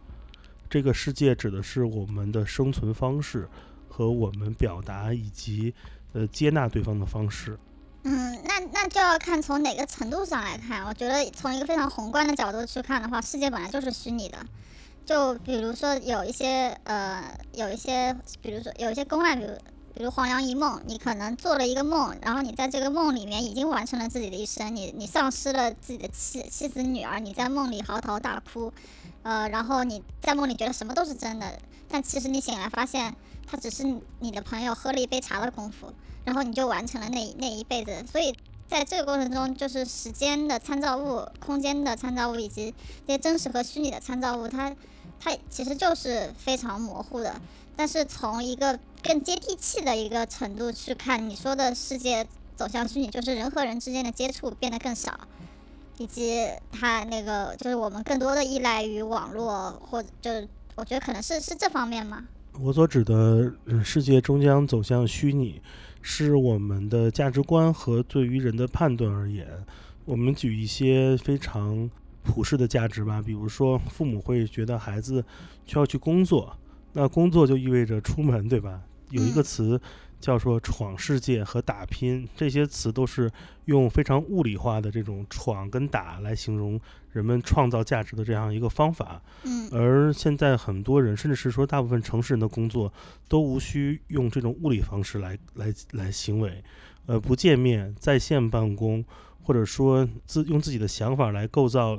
这个世界指的是我们的生存方式和我们表达以及呃接纳对方的方式。嗯，那那就要看从哪个程度上来看。我觉得从一个非常宏观的角度去看的话，世界本来就是虚拟的。就比如说有一些呃，有一些，比如说有一些公案，比如比如黄粱一梦，你可能做了一个梦，然后你在这个梦里面已经完成了自己的一生，你你丧失了自己的妻妻子女儿，你在梦里嚎啕大哭，呃，然后你在梦里觉得什么都是真的，但其实你醒来发现，他只是你的朋友喝了一杯茶的功夫，然后你就完成了那那一辈子。所以在这个过程中，就是时间的参照物、空间的参照物以及这些真实和虚拟的参照物，它它其实就是非常模糊的。但是从一个更接地气的一个程度去看，你说的世界走向虚拟，就是人和人之间的接触变得更少，以及它那个就是我们更多的依赖于网络，或者就是我觉得可能是是这方面吗？我所指的世界终将走向虚拟，是我们的价值观和对于人的判断而言。我们举一些非常普世的价值吧，比如说父母会觉得孩子需要去工作，那工作就意味着出门，对吧？有一个嗯词叫做闯世界和打拼，这些词都是用非常物理化的这种闯跟打来形容人们创造价值的这样一个方法。嗯而现在很多人，甚至是说大部分城市人的工作，都无需用这种物理方式来来来行为，呃，不见面、在线办公，或者说自用自己的想法来构造、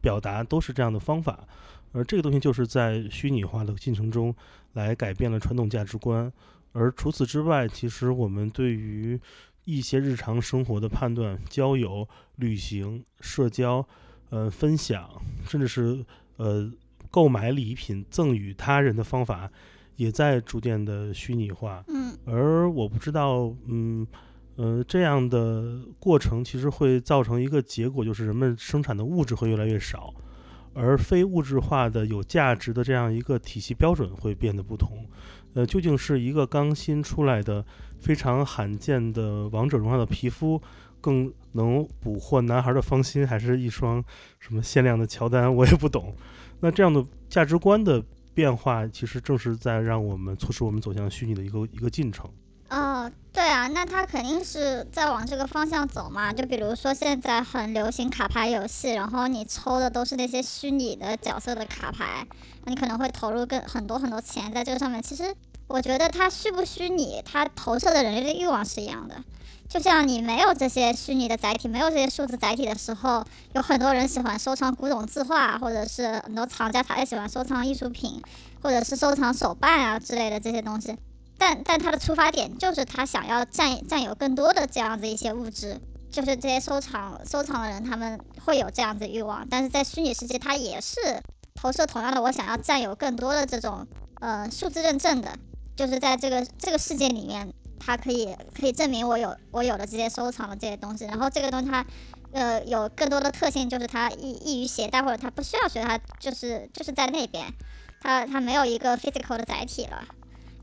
表达，都是这样的方法。而这个东西就是在虚拟化的进程中来改变了传统价值观。而除此之外，其实我们对于一些日常生活的判断、交友、旅行、社交、呃分享，甚至是呃购买礼品赠与他人的方法，也在逐渐的虚拟化。嗯而我不知道，嗯，呃，这样的过程其实会造成一个结果，就是人们生产的物质会越来越少，而非物质化的有价值的这样一个体系标准会变得不同。呃，究竟是一个刚新出来的非常罕见的王者荣耀的皮肤更能捕获男孩的芳心，还是一双什么限量的乔丹？我也不懂。那这样的价值观的变化，其实正是在让我们促使我们走向虚拟的一个一个进程。哦，对对啊，那他肯定是在往这个方向走嘛。就比如说现在很流行卡牌游戏，然后你抽的都是那些虚拟的角色的卡牌，你可能会投入更很多很多钱在这个上面。其实我觉得它虚不虚拟，它投射的人类的欲望是一样的。就像你没有这些虚拟的载体，没有这些数字载体的时候，有很多人喜欢收藏古董字画，或者是很多藏家他也喜欢收藏艺术品，或者是收藏手办啊之类的这些东西。但但他的出发点就是他想要占占有更多的这样子一些物质，就是这些收藏收藏的人他们会有这样子欲望，但是在虚拟世界，它也是投射同样的，我想要占有更多的这种呃数字认证的，就是在这个这个世界里面，它可以可以证明我有我有的这些收藏的这些东西，然后这个东西它呃有更多的特性，就是它易易于携带，或者它不需要携带，就是就是在那边，它它没有一个 physical 的载体了。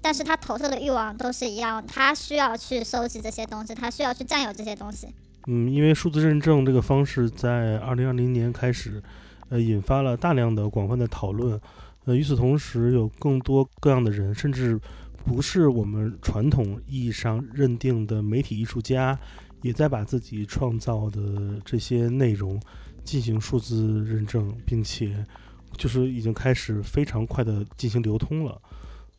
但是他投射的欲望都是一样，他需要去收集这些东西，他需要去占有这些东西。嗯，因为数字认证这个方式在二零二零年开始，呃，引发了大量的广泛的讨论。呃，与此同时，有更多各样的人，甚至不是我们传统意义上认定的媒体艺术家，也在把自己创造的这些内容进行数字认证，并且就是已经开始非常快的进行流通了。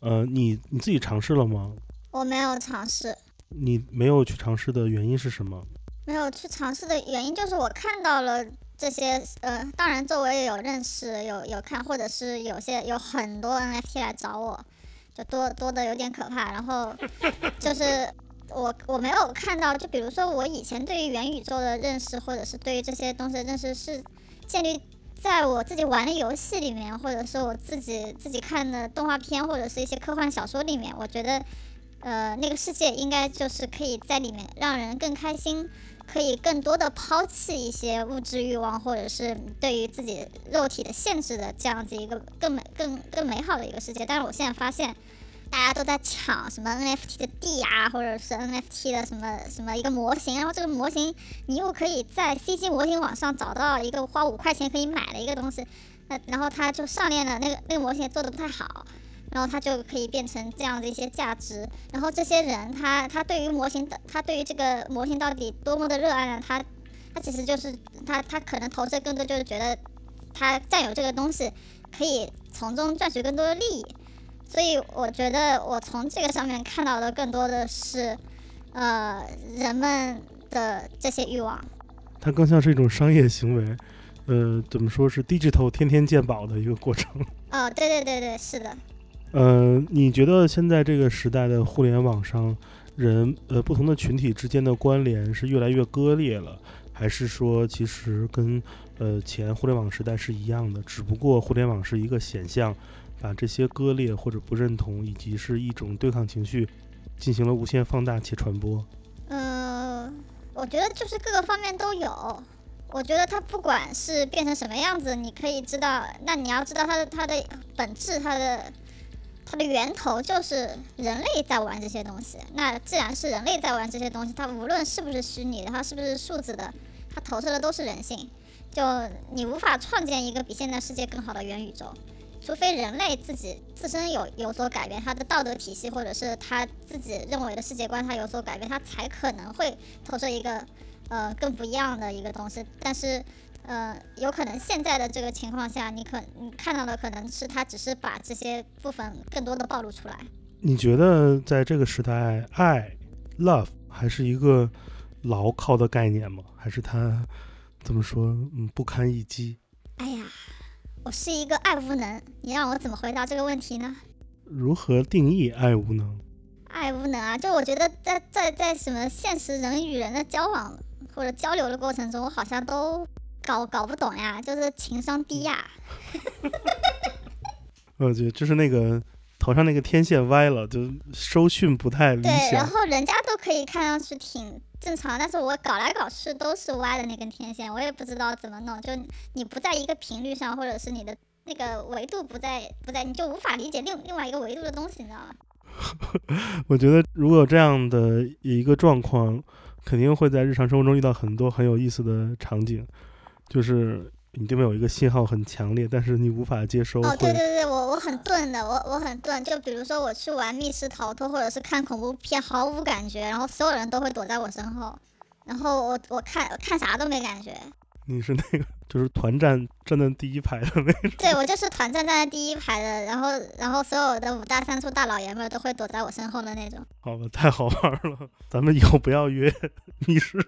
呃，你你自己尝试了吗？我没有尝试，你没有去尝试的原因是什么？没有去尝试的原因就是我看到了这些，呃，当然周围也有认识，有有看，或者是有些有很多 NFT 来找我，就多多的有点可怕。然后 [LAUGHS] 就是我我没有看到，就比如说我以前对于元宇宙的认识，或者是对于这些东西的认识是建立在我自己玩的游戏里面，或者是我自己自己看的动画片或者是一些科幻小说里面，我觉得。呃，那个世界应该就是可以在里面让人更开心，可以更多的抛弃一些物质欲望，或者是对于自己肉体的限制的这样子一个更美、更更美好的一个世界。但是我现在发现，大家都在抢什么 NFT 的地啊，或者是 NFT 的什么什么一个模型，然后这个模型你又可以在 CG 模型网上找到一个花五块钱可以买的一个东西，那然后它就上链了，那个那个模型也做的不太好。然后它就可以变成这样的一些价值。然后这些人，他他对于模型的，他对于这个模型到底多么的热爱呢？他他其实就是他他可能投射更多就是觉得他占有这个东西，可以从中赚取更多的利益。所以我觉得我从这个上面看到的更多的是，呃，人们的这些欲望。它更像是一种商业行为，呃，怎么说是 digital 天天鉴宝的一个过程。[LAUGHS] 哦，对对对对，是的。呃，你觉得现在这个时代的互联网上，人呃不同的群体之间的关联是越来越割裂了，还是说其实跟呃前互联网时代是一样的？只不过互联网是一个显象，把这些割裂或者不认同以及是一种对抗情绪，进行了无限放大且传播。嗯，我觉得就是各个方面都有。我觉得它不管是变成什么样子，你可以知道，那你要知道它的它的本质，它的。它的源头就是人类在玩这些东西。那既然是人类在玩这些东西，它无论是不是虚拟的，它是不是数字的，它投射的都是人性。就你无法创建一个比现在世界更好的元宇宙，除非人类自己自身有有所改变，他的道德体系或者是他自己认为的世界观，他有所改变，他才可能会投射一个呃更不一样的一个东西。但是。呃，有可能现在的这个情况下，你可你看到的可能是他只是把这些部分更多的暴露出来。你觉得在这个时代，爱，love 还是一个牢靠的概念吗？还是它怎么说，嗯，不堪一击？哎呀，我是一个爱无能，你让我怎么回答这个问题呢？如何定义爱无能？爱无能啊，就我觉得在在在什么现实人与人的交往或者交流的过程中，我好像都。搞搞不懂呀，就是情商低呀。[LAUGHS] 我觉得就是那个头上那个天线歪了，就收讯不太理想。对，然后人家都可以看上去挺正常，但是我搞来搞去都是歪的那根天线，我也不知道怎么弄。就你不在一个频率上，或者是你的那个维度不在不在，你就无法理解另另外一个维度的东西，你知道吗？[LAUGHS] 我觉得如果有这样的一个状况，肯定会在日常生活中遇到很多很有意思的场景。就是你对面有一个信号很强烈，但是你无法接收。哦，对对对，我我很钝的，我我很钝。就比如说我去玩密室逃脱，或者是看恐怖片，毫无感觉，然后所有人都会躲在我身后，然后我我看看啥都没感觉。你是那个就是团战站在第一排的那种？对，我就是团战站在第一排的，然后然后所有的五大三粗大老爷们都会躲在我身后的那种。好吧，太好玩了，咱们以后不要约 [LAUGHS] 密室。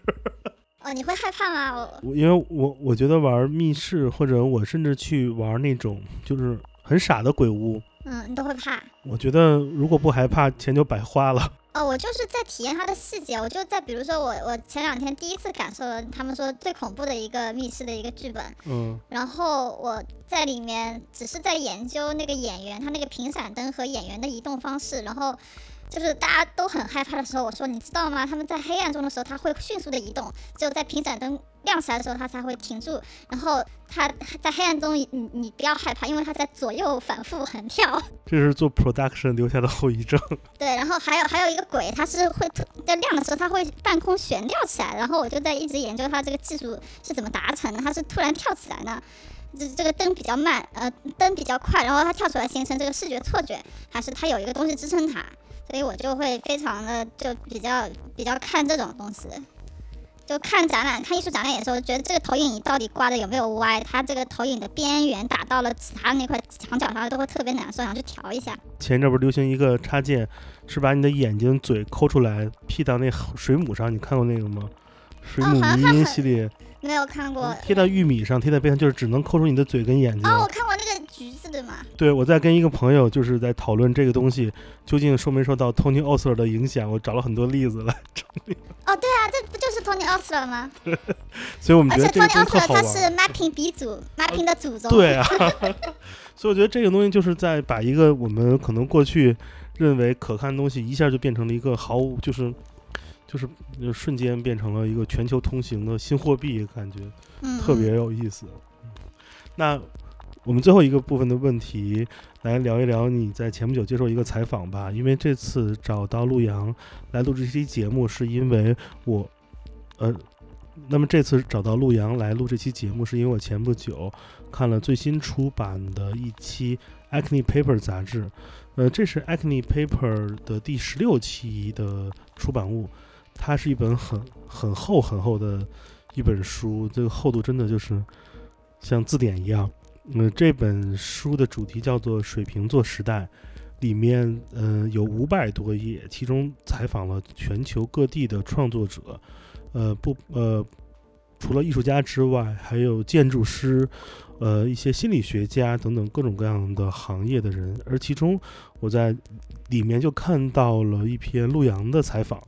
哦，你会害怕吗？我因为我我觉得玩密室，或者我甚至去玩那种就是很傻的鬼屋，嗯，你都会怕。我觉得如果不害怕，钱就白花了。哦，我就是在体验它的细节。我就在比如说我我前两天第一次感受了他们说最恐怖的一个密室的一个剧本，嗯，然后我在里面只是在研究那个演员他那个频闪灯和演员的移动方式，然后。就是大家都很害怕的时候，我说你知道吗？他们在黑暗中的时候，它会迅速的移动，只有在频闪灯亮起来的时候，它才会停住。然后它在黑暗中，你你你不要害怕，因为它在左右反复横跳。[LAUGHS] 这是做 production 留下的后遗症。对，然后还有还有一个鬼，它是会突在亮的时候，它会半空悬吊起来，然后我就在一直研究它这个技术是怎么达成的，它是突然跳起来呢。这这个灯比较慢，呃，灯比较快，然后它跳出来形成这个视觉错觉，还是它有一个东西支撑它，所以我就会非常的就比较比较看这种东西，就看展览看艺术展览的时候，觉得这个投影仪到底挂的有没有歪，它这个投影的边缘打到了其他那块墙角上都会特别难受，想去调一下。前一阵不是流行一个插件，是把你的眼睛、嘴抠出来 P 到那水母上，你看过那个吗？水母迷音系列，没有看过。贴到玉米上，贴在背上，就是只能抠出你的嘴跟眼睛。哦，我看过那个橘子对吗。对，我在跟一个朋友就是在讨论这个东西究竟受没受到 Tony Osler 的影响，我找了很多例子来证明，哦，对啊，这不就是 Tony Osler 吗？[LAUGHS] 所以我们觉得这个 Tony 东西特 Osler 他。是 mapping 鼻祖，mapping 的祖宗。对啊，[LAUGHS] 所以我觉得这个东西就是在把一个我们可能过去认为可看的东西，一下就变成了一个毫无就是就是就瞬间变成了一个全球通行的新货币，感觉嗯，特别有意思。那我们最后一个部分的问题，来聊一聊你在前不久接受一个采访吧。因为这次找到陆阳来录这期节目，是因为我，呃，那么这次找到陆阳来录这期节目，是因为我前不久看了最新出版的一期《Acne Paper》杂志，呃，这是《Acne Paper》的第十六期的出版物，它是一本很很厚很厚的一本书，这个厚度真的就是像字典一样。嗯、这本书的主题叫做《水瓶座时代》，里面嗯、呃有五百多页，其中采访了全球各地的创作者，呃不呃，除了艺术家之外，还有建筑师，呃一些心理学家等等各种各样的行业的人。而其中我在里面就看到了一篇陆阳的采访，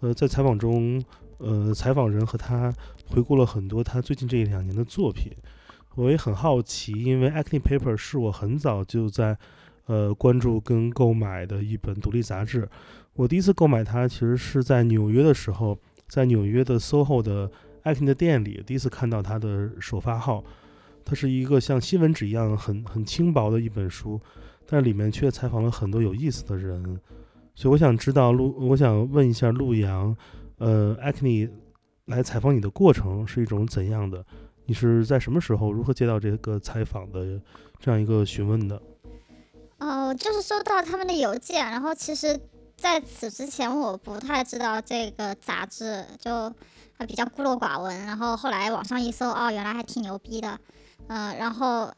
呃，在采访中，呃，采访人和他回顾了很多他最近这一两年的作品。我也很好奇，因为《Acne Paper》是我很早就在呃关注跟购买的一本独立杂志。我第一次购买它，其实是在纽约的时候，在纽约的 SOHO 的 Acne 的店里，第一次看到它的首发号。它是一个像新闻纸一样很很轻薄的一本书，但里面却采访了很多有意思的人。所以我想知道陆，我想问一下陆阳，呃，Acne 来采访你的过程是一种怎样的？你是在什么时候如何接到这个采访的这样一个询问的？哦，就是收到他们的邮件，然后其实在此之前我不太知道这个杂志，就还比较孤陋寡闻。然后后来网上一搜，哦，原来还挺牛逼的，嗯、然后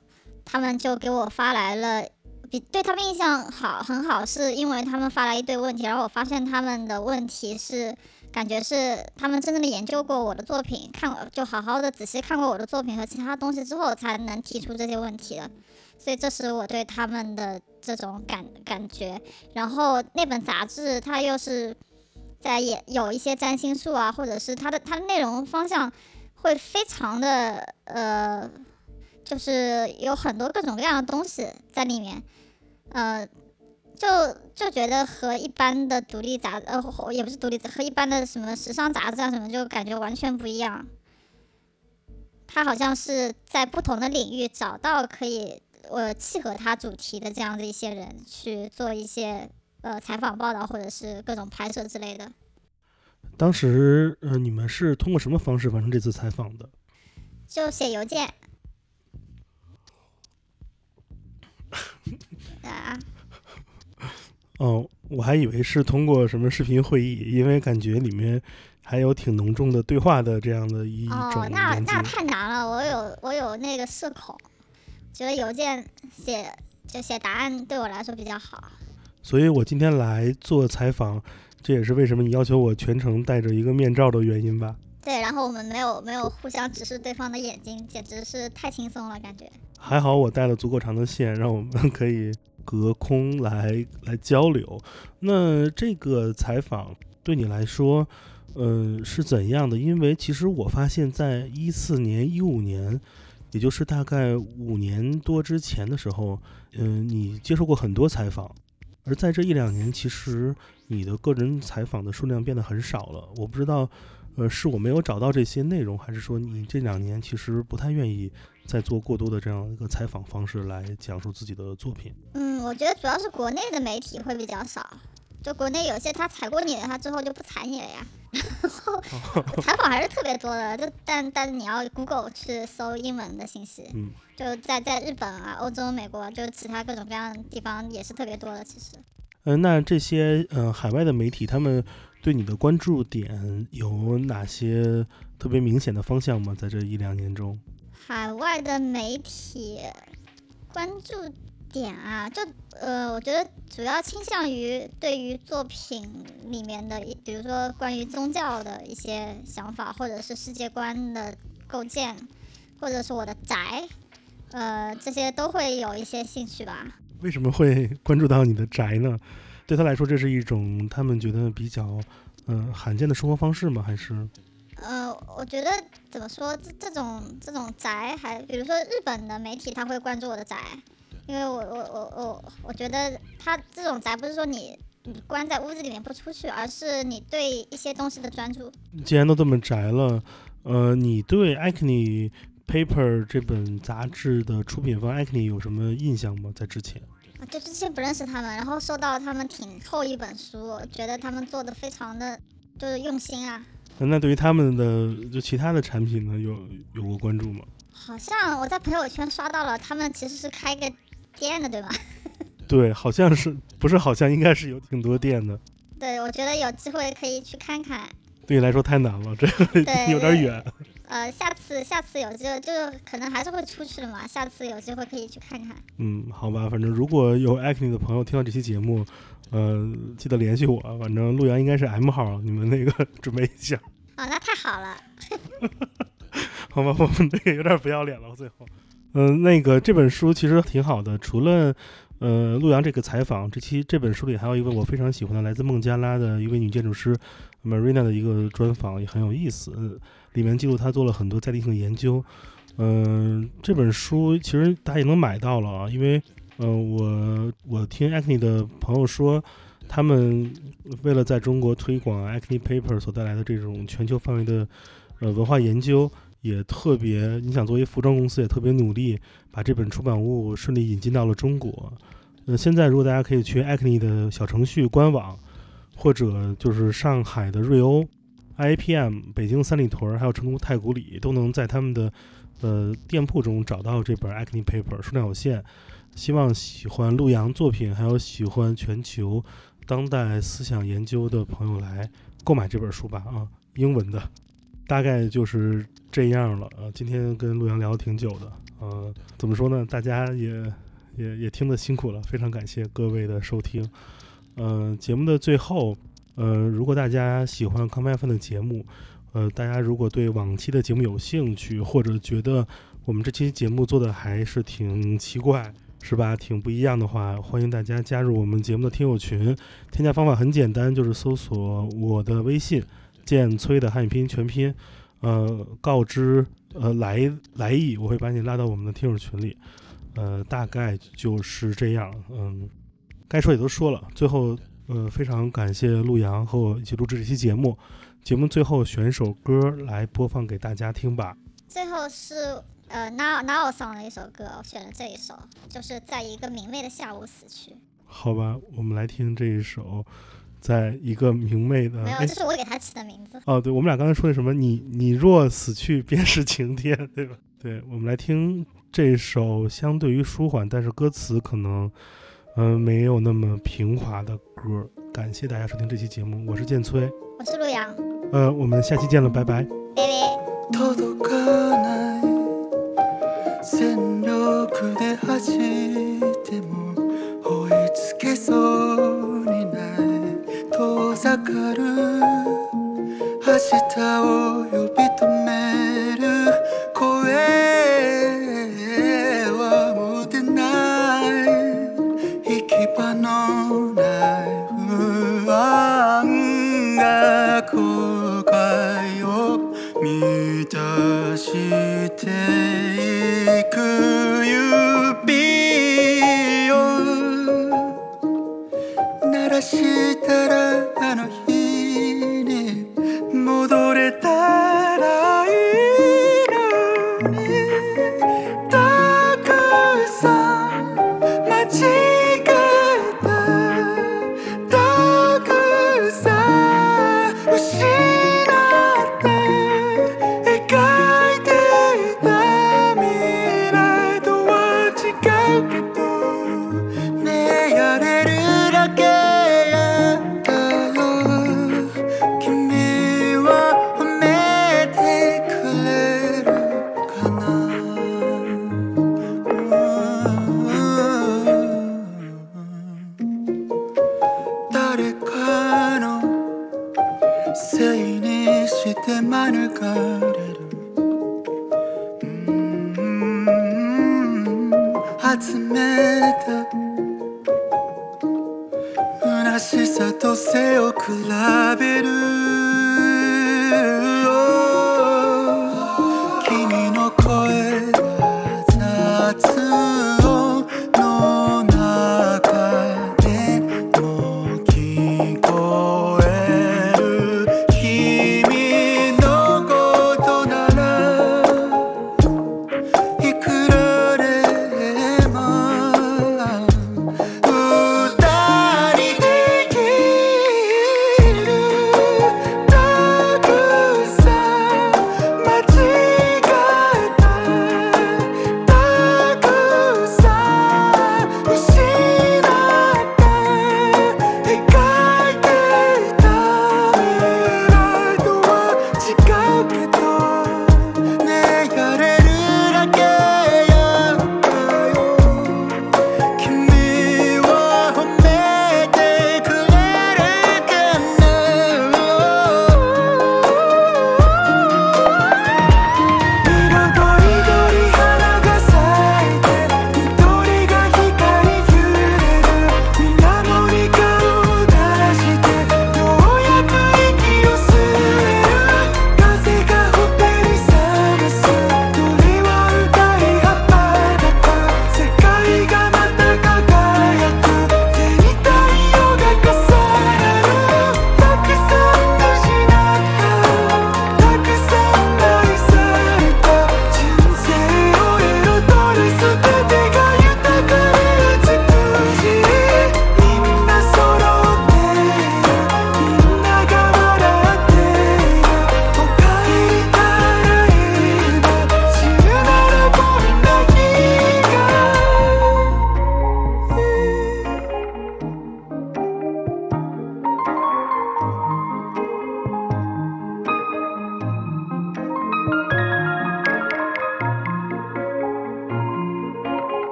他们就给我发来了，比对他们印象好很好，是因为他们发来一堆问题，然后我发现他们的问题是。感觉是他们真正的研究过我的作品，看过就好好的仔细看过我的作品和其他东西之后，才能提出这些问题的。所以这是我对他们的这种感感觉。然后那本杂志它又是在也有一些占星术啊，或者是它的它的内容方向会非常的呃，就是有很多各种各样的东西在里面，呃。就就觉得和一般的独立杂呃也不是独立和一般的什么时尚杂志啊什么就感觉完全不一样。他好像是在不同的领域找到可以呃契合他主题的这样的一些人去做一些呃采访报道或者是各种拍摄之类的。当时呃，你们是通过什么方式完成这次采访的？就写邮件。[LAUGHS] 啊，哦，我还以为是通过什么视频会议，因为感觉里面还有挺浓重的对话的这样的一种哦，那。那太难了，我有我有那个社恐，觉得邮件写就写答案对我来说比较好。所以我今天来做采访，这也是为什么你要求我全程戴着一个面罩的原因吧？对，然后我们没有没有互相直视对方的眼睛，简直是太轻松了，感觉。还好我带了足够长的线，让我们 [LAUGHS] 可以隔空来来交流。那这个采访对你来说，嗯、是怎样的？因为其实我发现，在一四年、一五年，也就是大概五年多之前的时候，嗯、你接受过很多采访，而在这一两年，其实你的个人采访的数量变得很少了。我不知道，呃，是我没有找到这些内容，还是说你这两年其实不太愿意再做过多的这样一个采访方式来讲述自己的作品？嗯，我觉得主要是国内的媒体会比较少，就国内有些他采过你了，他之后就不采你了呀。[LAUGHS] 然后 [LAUGHS] 采访还是特别多的，就但但是你要 Google 去搜英文的信息，嗯，就在在日本啊、欧洲、美国，就其他各种各样的地方也是特别多的。其实，嗯、那这些呃海外的媒体，他们对你的关注点有哪些特别明显的方向吗？在这一两年中？海外的媒体关注点啊，就呃，我觉得主要倾向于对于作品里面的一，比如说关于宗教的一些想法，或者是世界观的构建，或者是我的宅，呃，这些都会有一些兴趣吧。为什么会 [LAUGHS] 关注到你的宅呢？对他来说，这是一种他们觉得比较嗯、罕见的生活方式吗？还是呃，我觉得怎么说，这这种这种宅还，比如说日本的媒体，他会关注我的宅，因为我我我我我觉得他这种宅不是说你你关在屋子里面不出去，而是你对一些东西的专注。既然都这么宅了，呃，你对 Acne Paper 这本杂志的出品方 Acne 有什么印象吗？在之前？啊，就之前不认识他们，然后收到他们挺厚一本书，觉得他们做的非常的就是用心啊。呃那对于他们的就其他的产品呢，有有过关注吗？好像我在朋友圈刷到了，他们其实是开个店的，对吧？[LAUGHS] 对，好像是不是？好像应该是有挺多店的。对，我觉得有机会可以去看看。对你来说太难了，这个有点远。呃，下次下次有机会，就是可能还是会出去的嘛。下次有机会可以去看看。嗯，好吧，反正如果有 Acne 的朋友听到这期节目，呃，记得联系我。反正陆阳应该是 M 号，你们那个 [LAUGHS] 准备一下，哦，那太好了。[LAUGHS] 好吧？我们那个有点不要脸了，最后。嗯、那个这本书其实挺好的，除了呃陆阳这个采访，这期这本书里还有一位我非常喜欢的来自孟加拉的一位女建筑师 Marina 的一个专访，也很有意思。呃里面记录她做了很多在地性的研究。嗯、这本书其实大家也能买到了啊，因为呃我我听 Acne 的朋友说，他们为了在中国推广 Acne Paper 所带来的这种全球范围的呃文化研究，也特别，你想作为服装公司也特别努力，把这本出版物顺利引进到了中国。呃，现在如果大家可以去 Acne 的小程序官网，或者就是上海的瑞欧、I P M、北京三里屯儿，还有成都太古里，都能在他们的呃店铺中找到这本 Acne Paper，数量有限。希望喜欢陆阳作品，还有喜欢全球当代思想研究的朋友来购买这本书吧啊，英文的。大概就是这样了啊。今天跟陆阳聊挺久的，呃，怎么说呢？大家也也也听得辛苦了，非常感谢各位的收听。呃，节目的最后，呃，如果大家喜欢康麦芬的节目，呃，大家如果对往期的节目有兴趣，或者觉得我们这期节目做的还是挺奇怪，是吧？挺不一样的话，欢迎大家加入我们节目的听友群。添加方法很简单，就是搜索我的微信“建崔”的汉语拼音全拼，呃，告知呃来来意，我会把你拉到我们的听友群里。呃，大概就是这样。嗯，该说也都说了。最后，呃，非常感谢陆阳和我一起录制这期节目。节目最后选一首歌来播放给大家听吧。最后是呃 Now Now Song 的一首歌，我选了这一首，就是在一个明媚的下午死去。好吧，我们来听这一首，在一个明媚的没有，哎这是我给他起的名字。哦，对，我们俩刚才说的什么？你你若死去，便是晴天，对吧？对，我们来听这首相对于舒缓，但是歌词可能嗯、呃没有那么平滑的歌。感谢大家收听这期节目，我是建崔，我是陆阳，呃，我们下期见了，拜拜。拜拜。しても追いつけそうにない遠ざかる。明日を